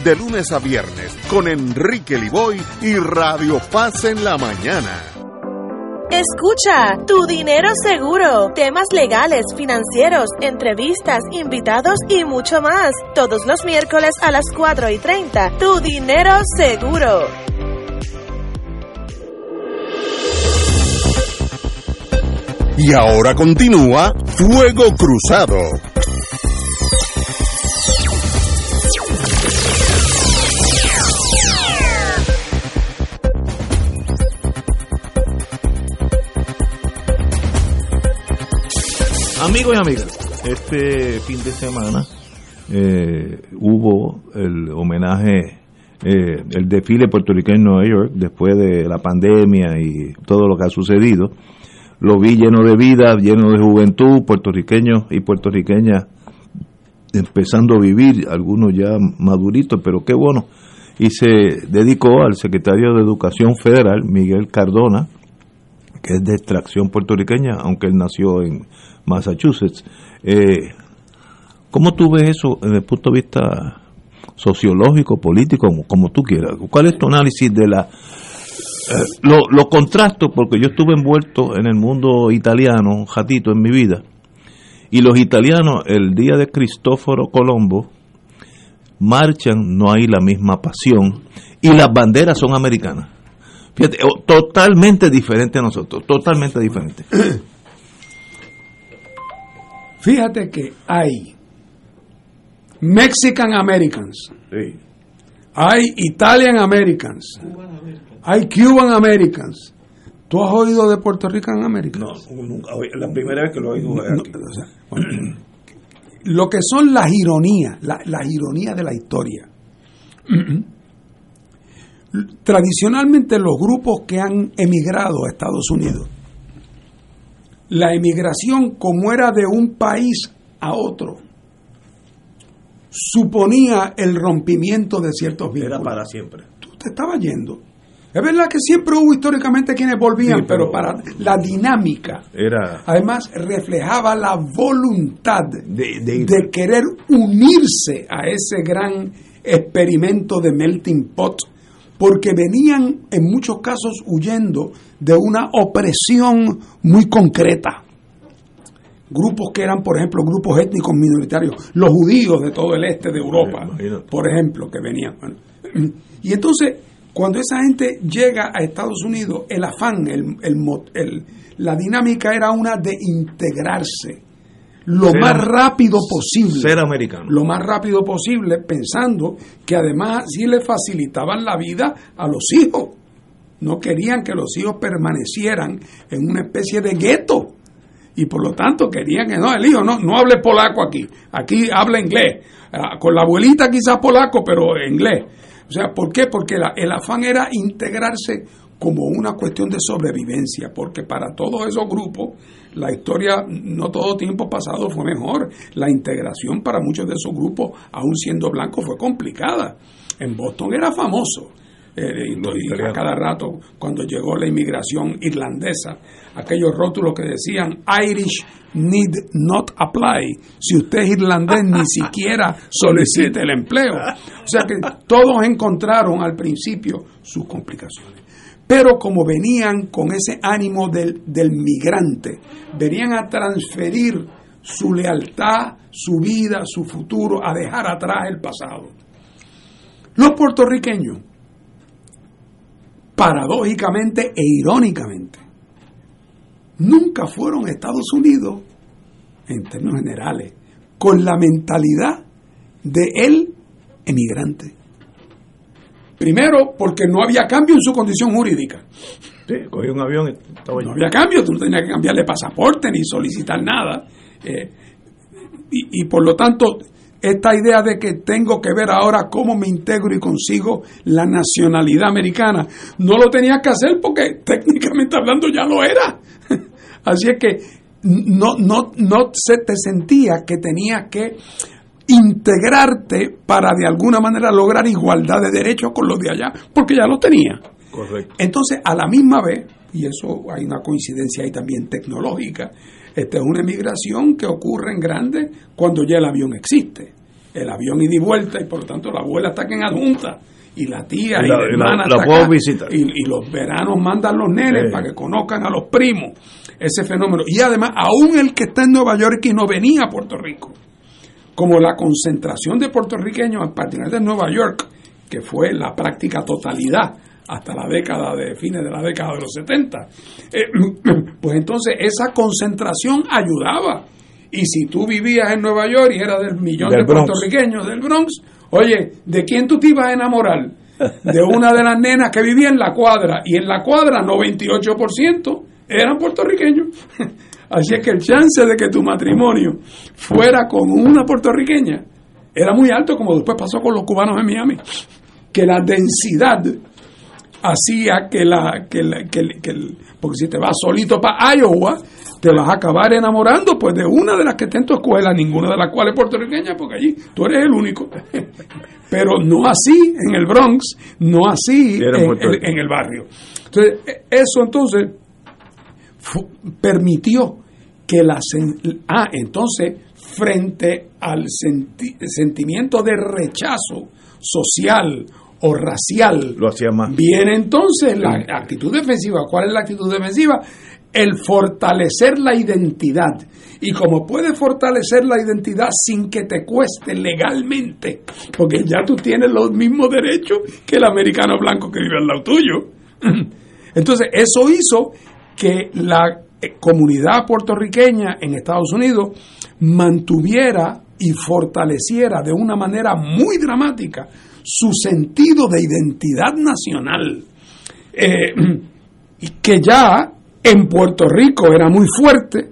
de lunes a viernes con Enrique Liboy y Radio Paz en la mañana. Escucha, tu dinero seguro, temas legales, financieros, entrevistas, invitados y mucho más. Todos los miércoles a las 4 y 30. Tu dinero seguro. Y ahora continúa Fuego Cruzado. Amigos y amigas, este fin de semana eh, hubo el homenaje, eh, el desfile puertorriqueño en Nueva York después de la pandemia y todo lo que ha sucedido. Lo vi lleno de vida, lleno de juventud, puertorriqueños y puertorriqueñas empezando a vivir, algunos ya maduritos, pero qué bueno. Y se dedicó al secretario de Educación Federal, Miguel Cardona, que es de extracción puertorriqueña, aunque él nació en Massachusetts. Eh, ¿Cómo tú ves eso desde el punto de vista sociológico, político, como, tú quieras? ¿Cuál es tu análisis de la... Eh, lo, contrasto porque yo estuve envuelto en el mundo italiano un ratito en mi vida y los italianos el día de Cristóforo Colombo marchan, no hay la misma pasión y las banderas son americanas. Fíjate, totalmente diferente a nosotros, totalmente diferente. Fíjate que hay Mexican Americans, hay Italian Americans, hay Cuban Americans. ¿Tú has oído de Puerto Rican Americans? No, nunca, la primera vez que lo oído. lo que son las ironías, las ironías de la historia. Tradicionalmente los grupos que han emigrado a Estados Unidos la emigración como era de un país a otro suponía el rompimiento de ciertos bienes. Era para siempre. Tú te estabas yendo. Es verdad que siempre hubo históricamente quienes volvían, pero, para la dinámica. Era... Además, reflejaba la voluntad de, querer unirse a ese gran experimento de melting pot, porque venían en muchos casos huyendo de una opresión muy concreta. Grupos que eran, por ejemplo, grupos étnicos minoritarios, los judíos de todo el este de Europa, por ejemplo, que venían. Y entonces, cuando esa gente llega a Estados Unidos, el afán, el, el, la dinámica era una de integrarse lo más rápido posible. Ser americano. Lo más rápido posible, pensando que además sí le facilitaban la vida a los hijos no querían que los hijos permanecieran en una especie de gueto y por lo tanto querían que no, el hijo no, no hable polaco aquí, aquí habla inglés, ah, con la abuelita quizás polaco, pero inglés. O sea, ¿por qué? Porque el afán era integrarse como una cuestión de sobrevivencia, porque para todos esos grupos la historia, no todo tiempo pasado fue mejor. La integración para muchos de esos grupos, aún siendo blancos, fue complicada. En Boston era famoso eh, y, a cada rato, cuando llegó la inmigración irlandesa, aquellos rótulos que decían Irish need not apply. Si usted es irlandés, ni siquiera solicite el empleo. O sea que todos encontraron al principio sus complicaciones. Pero como venían con ese ánimo del, del migrante, venían a transferir su lealtad, su vida, su futuro, a dejar atrás el pasado. Los puertorriqueños paradójicamente e irónicamente, nunca fueron Estados Unidos, en términos generales, con la mentalidad de el emigrante. Primero, porque no había cambio en su condición jurídica. Sí, cogió un avión. No había cambio, tú no tenías que cambiarle pasaporte ni solicitar nada. Eh, y, y, por lo tanto, esta idea de que tengo que ver ahora cómo me integro y consigo la nacionalidad americana, no lo tenía que hacer porque técnicamente hablando ya lo era. Así es que no, no, no se te sentía que tenía que integrarte para de alguna manera lograr igualdad de derechos con los de allá, porque ya lo tenía. Correcto. Entonces, a la misma vez, y eso hay una coincidencia ahí también tecnológica, esta es una emigración que ocurre en grande cuando ya el avión existe. el avión ida y vuelta y por lo tanto la abuela está aquí en adjunta y la tía y, la, hermana puedo visitar. Y, los veranos mandan los nenes para que conozcan a los primos ese fenómeno y además aún el que está en Nueva York y no venía a Puerto Rico como la concentración de puertorriqueños a partir de Nueva York que fue la práctica totalidad hasta la década de fines de la década de los 70 eh, pues entonces esa concentración ayudaba y si tú vivías en Nueva York y eras del millón de puertorriqueños del Bronx, oye, ¿de quién tú te ibas a enamorar? De una de las nenas que vivía en la cuadra. Y en la cuadra, 98% eran puertorriqueños. Así es que el chance de que tu matrimonio fuera con una puertorriqueña era muy alto, como después pasó con los cubanos en Miami. Que la densidad hacía que la. Que, que, que porque si te vas solito para Iowa, te vas a acabar enamorando pues de una de las que está en tu escuela, ninguna de las cuales es puertorriqueña, porque allí tú eres el único. Pero no así en el Bronx, no así en, el barrio. Entonces, e, eso entonces permitió que la... Ah, entonces, frente al sentimiento de rechazo social o racial, lo hacía más. Viene entonces la actitud defensiva. ¿Cuál es la actitud defensiva? el fortalecer la identidad. Y como puedes fortalecer la identidad sin que te cueste legalmente, porque ya tú tienes los mismos derechos que el americano blanco que vive al lado tuyo. Entonces, eso hizo que la comunidad puertorriqueña en Estados Unidos mantuviera y fortaleciera de una manera muy dramática su sentido de identidad nacional. Eh, que ya en Puerto Rico era muy fuerte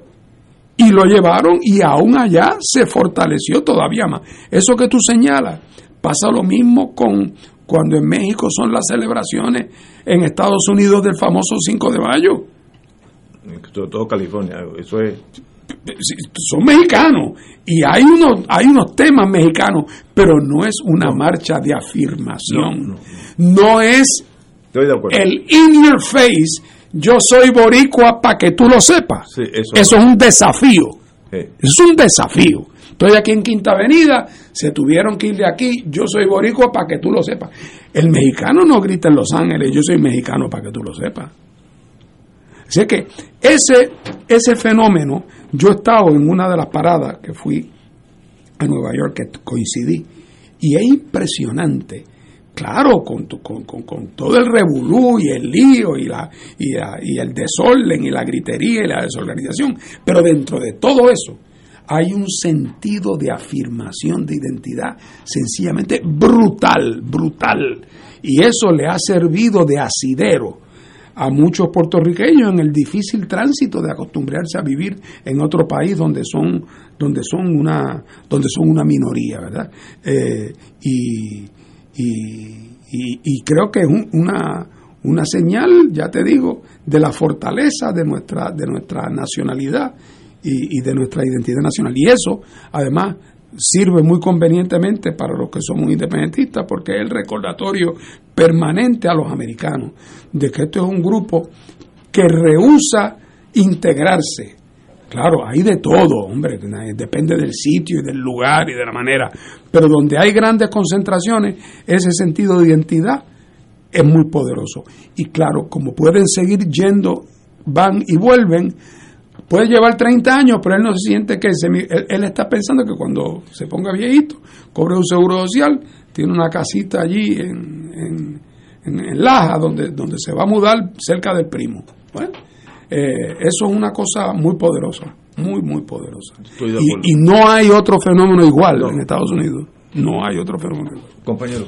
y lo llevaron y aún allá se fortaleció todavía más. Eso que tú señalas, pasa lo mismo con cuando en México son las celebraciones en Estados Unidos del famoso 5 de mayo. Todo, California, eso es son mexicanos y hay unos hay unos temas mexicanos, pero no es una marcha de afirmación. No, es el in your face yo soy boricua para que tú lo sepas. eso, es un desafío. Es un desafío. Estoy aquí en Quinta Avenida, se tuvieron que ir de aquí, yo soy boricua para que tú lo sepas. El mexicano no grita en Los Ángeles, yo soy mexicano para que tú lo sepas. Así que ese, ese fenómeno, yo he estado en una de las paradas que fui a Nueva York, que coincidí, y es impresionante claro, con, con, con, todo el revolú y el lío y, la, y, y el desorden y la gritería y la desorganización, pero dentro de todo eso hay un sentido de afirmación de identidad sencillamente brutal, brutal. Y eso le ha servido de asidero a muchos puertorriqueños en el difícil tránsito de acostumbrarse a vivir en otro país donde son donde son una donde son una minoría, ¿verdad? Eh, y, y, creo que es una, una señal, ya te digo, de la fortaleza de nuestra, de nuestra nacionalidad y, de nuestra identidad nacional. Y eso, además, sirve muy convenientemente para los que somos independentistas porque es el recordatorio permanente a los americanos de que esto es un grupo que rehúsa integrarse Claro, hay de todo, hombre, depende del sitio y del lugar y de la manera, pero donde hay grandes concentraciones, ese sentido de identidad es muy poderoso. Y claro, como pueden seguir yendo, van y vuelven, puede llevar 30 años, pero él no se siente que él, está pensando que cuando se ponga viejito, cobre un seguro social, tiene una casita allí en, en, en Laja, donde, donde se va a mudar cerca del primo. Bueno, eh, eso es una cosa muy poderosa, muy, muy poderosa. Y, no hay otro fenómeno igual en Estados Unidos. No hay otro fenómeno igual. Compañero.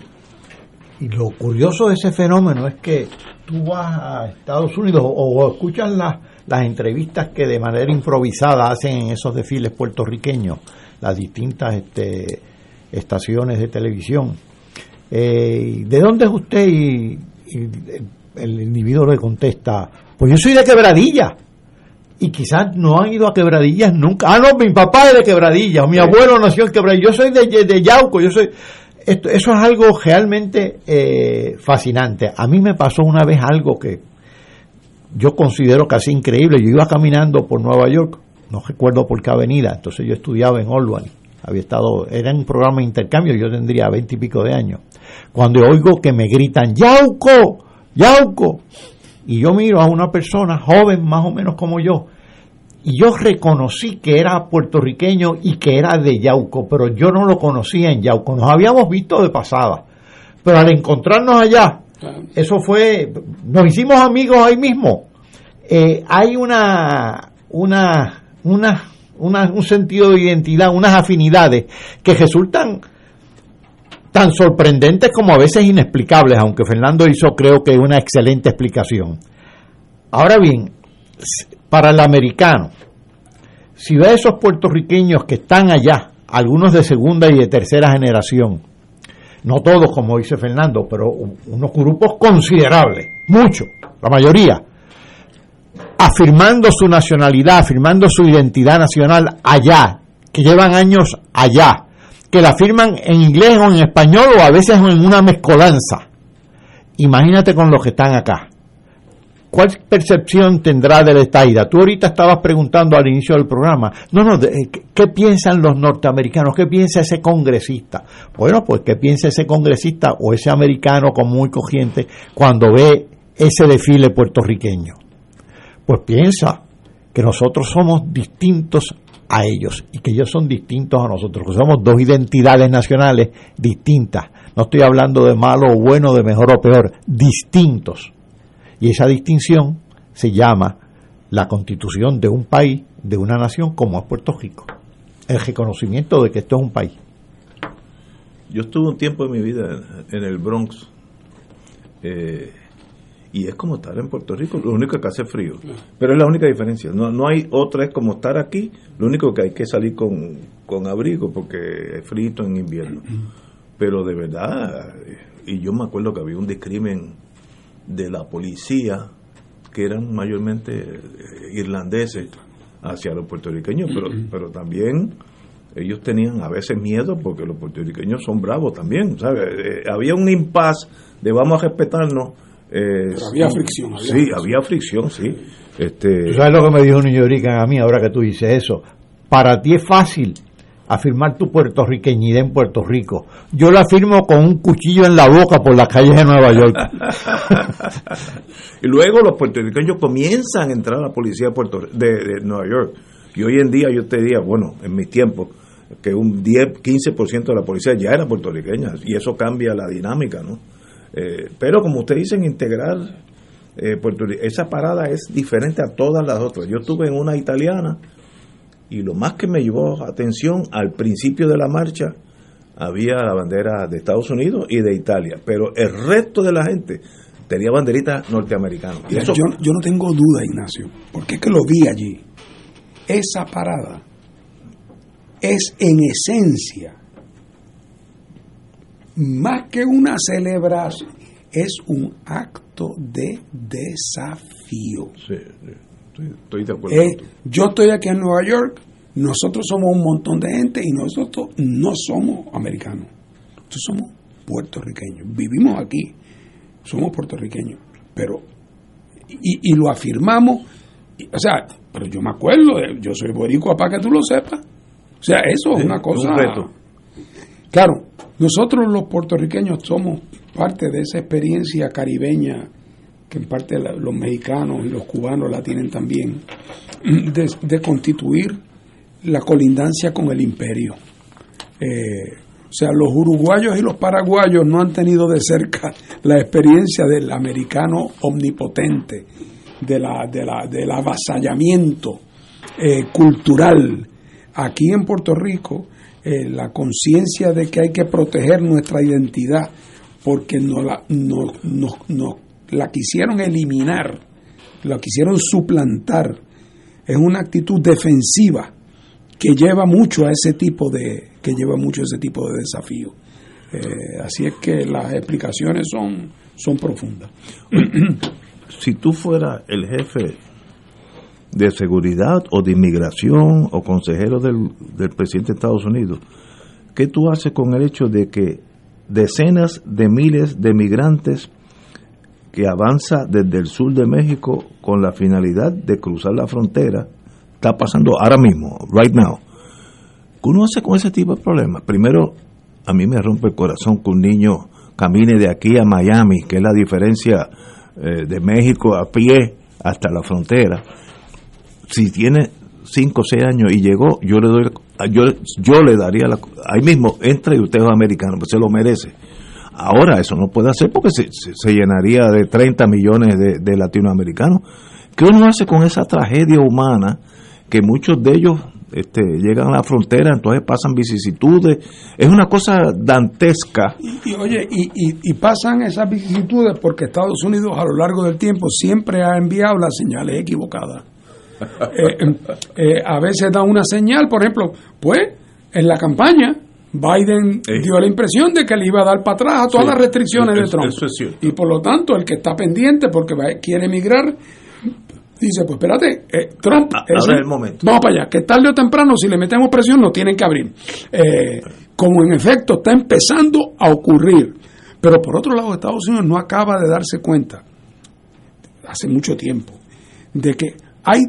Y lo curioso de ese fenómeno es que tú vas a Estados Unidos o, escuchas las, las entrevistas que de manera improvisada hacen en esos desfiles puertorriqueños, las distintas este, estaciones de televisión. Eh, ¿De dónde es usted? Y, y el individuo le contesta, pues yo soy de Quebradilla. Y quizás no han ido a Quebradillas nunca. Ah, no, mi papá es de Quebradilla, mi abuelo nació en Quebradilla, yo soy de, de Yauco, yo soy... Esto, eso es algo realmente eh, fascinante. A mí me pasó una vez algo que yo considero casi increíble. Yo iba caminando por Nueva York, no recuerdo por qué avenida, entonces yo estudiaba en Albany. había estado, era un programa de intercambio, yo tendría veinte y pico de años, cuando oigo que me gritan, Yauco, Yauco, y yo miro a una persona joven más o menos como yo, y yo reconocí que era puertorriqueño y que era de Yauco, pero yo no lo conocía en Yauco, nos habíamos visto de pasada, pero al encontrarnos allá, eso fue, nos hicimos amigos ahí mismo. Eh, hay una, una, una, una, un sentido de identidad, unas afinidades que resultan tan sorprendentes como a veces inexplicables, aunque Fernando hizo creo que una excelente explicación. Ahora bien, para el americano, si ve a esos puertorriqueños que están allá, algunos de segunda y de tercera generación, no todos como dice Fernando, pero unos grupos considerables, muchos, la mayoría, afirmando su nacionalidad, afirmando su identidad nacional allá, que llevan años allá, que la afirman en inglés o en español o a veces en una mezcolanza. Imagínate con los que están acá. ¿Cuál percepción tendrá de la estaida? Tú ahorita estabas preguntando al inicio del programa, no, no, eh, ¿qué piensan los norteamericanos? ¿Qué piensa ese congresista? Bueno, pues ¿qué piensa ese congresista o ese americano común y cogiente cuando ve ese desfile puertorriqueño? Pues piensa que nosotros somos distintos a ellos y que ellos son distintos a nosotros, que somos dos identidades nacionales distintas. No estoy hablando de malo o bueno, de mejor o peor, distintos y esa distinción se llama la constitución de un país, de una nación como es Puerto Rico. El reconocimiento de que esto es un país. Yo estuve un tiempo en mi vida en el Bronx eh, y es como estar en Puerto Rico, lo único que hace frío, pero es la única diferencia, no, no hay otra, es como estar aquí, lo único que hay que salir con, con abrigo porque es frito en invierno, pero de verdad, y yo me acuerdo que había un discrimen de la policía, que eran mayormente eh, irlandeses, hacia los puertorriqueños, pero, pero también ellos tenían a veces miedo porque los puertorriqueños son bravos también, ¿sabes? Eh, había un impas de vamos a respetarnos. Eh, había fricción. sí, había fricción, sí. Este, sabes lo que me dijo un niño a mí ahora que tú dices eso? Para ti es fácil afirmar tu puertorriqueñidad en Puerto Rico. Yo la afirmo con un cuchillo en la boca por las calles de Nueva York. y luego los puertorriqueños comienzan a entrar a la policía de, Puerto, de, Nueva York. Y hoy en día yo te diría, bueno, en mi tiempo, que un 10, 15% de la policía ya era puertorriqueña y eso cambia la dinámica, ¿no? Eh, pero como ustedes dicen, integrar eh, esa parada es diferente a todas las otras. Yo estuve en una italiana y lo más que me llevó atención al principio de la marcha había la bandera de Estados Unidos y de Italia, pero el resto de la gente tenía banderitas norteamericanas. yo, yo no tengo duda, Ignacio, porque es que lo vi allí. Esa parada es en esencia más que una celebración, es un acto de desafío. Sí, sí. Estoy, de acuerdo. Eh, yo estoy aquí en Nueva York, nosotros somos un montón de gente y nosotros no somos americanos, nosotros somos puertorriqueños, vivimos aquí, somos puertorriqueños, pero y, lo afirmamos, o sea, pero yo me acuerdo, yo soy boricua para que tú lo sepas, o sea, eso es una cosa. Claro, nosotros los puertorriqueños somos parte de esa experiencia caribeña que en parte los mexicanos y los cubanos la tienen también, de, constituir la colindancia con el imperio. Eh, o sea, los uruguayos y los paraguayos no han tenido de cerca la experiencia del americano omnipotente, de la, de la, del avasallamiento eh, cultural. Aquí en Puerto Rico, eh, la conciencia de que hay que proteger nuestra identidad porque no la, no, no, la quisieron eliminar, la quisieron suplantar. Es una actitud defensiva que lleva mucho a ese tipo de que lleva mucho a ese tipo de desafío. Eh, así es que las explicaciones son son profundas. si tú fueras el jefe de seguridad o de inmigración o consejero del, del presidente de Estados Unidos, ¿qué tú haces con el hecho de que decenas de miles de migrantes que avanza desde el sur de México con la finalidad de cruzar la frontera, está pasando ahora mismo, right now. ¿Qué uno hace con ese tipo de problemas? Primero, a mí me rompe el corazón que un niño camine de aquí a Miami, que es la diferencia eh, de México a pie hasta la frontera. Si tiene 5 o 6 años y llegó, yo le doy yo, yo le daría la, ahí mismo entra y usted es americano, pues se lo merece. Ahora eso no puede hacer porque se, se, llenaría de 30 millones de, de latinoamericanos. ¿Qué uno hace con esa tragedia humana que muchos de ellos este, llegan a la frontera, entonces pasan vicisitudes. Es una cosa dantesca. Y, oye, y, y, pasan esas vicisitudes porque Estados Unidos a lo largo del tiempo siempre ha enviado las señales equivocadas. Eh, em, eh, a veces da una señal, por ejemplo, pues en la campaña Biden dio la impresión de que le iba a dar para atrás a todas las restricciones de Trump. y por lo tanto, el que está pendiente porque quiere emigrar dice, pues espérate, eh, Trump, es el momento. vamos para allá, que tarde o temprano si le metemos presión nos tienen que abrir. Eh, como en efecto está empezando a ocurrir. Pero por otro lado, Estados Unidos no acaba de darse cuenta, hace mucho tiempo, de que hay,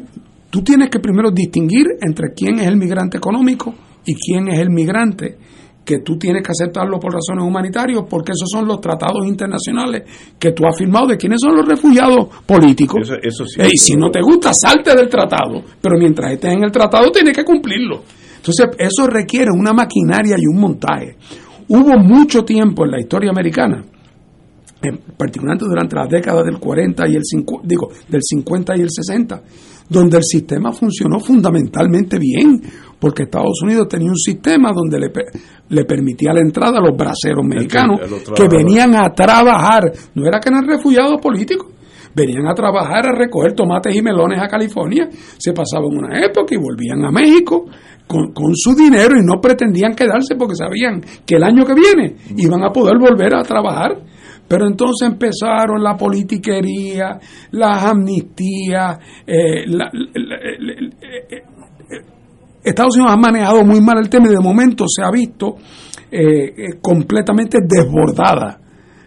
tú tienes que primero distinguir entre quién es el migrante económico y quién es el migrante que tú tienes que aceptarlo por razones humanitarias, porque esos son los tratados internacionales que tú has firmado de quiénes son los refugiados políticos. Eso, y si no te gusta, salte del tratado, pero mientras estés en el tratado tienes que cumplirlo. Entonces, eso requiere una maquinaria y un montaje. Hubo mucho tiempo en la historia americana, particularmente durante las décadas del 40 y el digo, del 50 y el 60, donde el sistema funcionó fundamentalmente bien, porque Estados Unidos tenía un sistema donde le, le permitía la entrada a los braceros mexicanos que venían a trabajar, no era que eran refugiados políticos, venían a trabajar a recoger tomates y melones a California, se pasaban una época y volvían a México con, con, su dinero y no pretendían quedarse porque sabían que el año que viene iban a poder volver a trabajar. Pero entonces empezaron la politiquería, las amnistías, eh, la, Estados Unidos ha manejado muy mal el tema y de momento se ha visto eh, eh, completamente desbordada.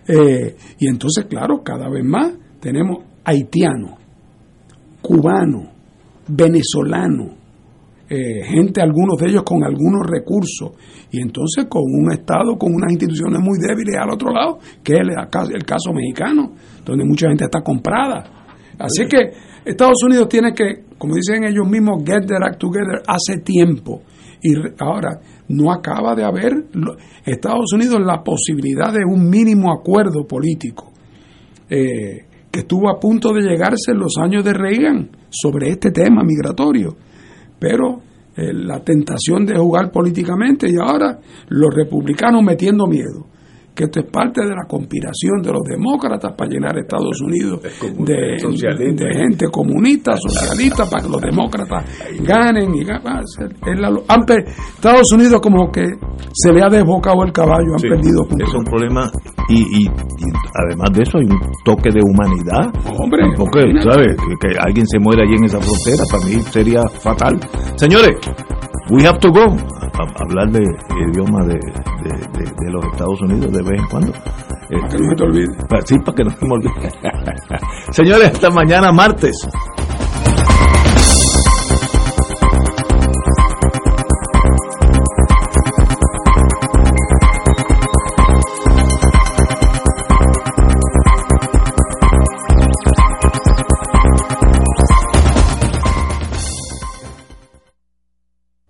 Eh, y entonces, claro, cada vez más tenemos haitianos, cubanos, venezolanos, gente, algunos de ellos con algunos recursos, y entonces con un Estado, con unas instituciones muy débiles al otro lado, que es el caso mexicano, donde mucha gente está comprada. Así que Estados Unidos tiene que, como dicen ellos mismos, get their act together hace tiempo. Y ahora no acaba de haber Estados Unidos la posibilidad de un mínimo acuerdo político eh, que estuvo a punto de llegarse en los años de Reagan sobre este tema migratorio. Pero eh, la tentación de jugar políticamente y ahora los republicanos metiendo miedo que esto es parte de la conspiración de los demócratas para llenar Estados Unidos de, gente comunista, socialista, para que los demócratas ganen. y Estados Unidos como que se le ha desbocado el caballo, han perdido puntos. Es un problema y, además de eso hay un toque de humanidad. Hombre, porque, ¿sabes? Que alguien se muera allí en esa frontera para mí sería fatal. Señores, we have to go hablar de idioma de, de, los Estados Unidos de vez en cuando. Para que no se te olvide. Sí, para que no se me olvide. Señores, hasta mañana martes.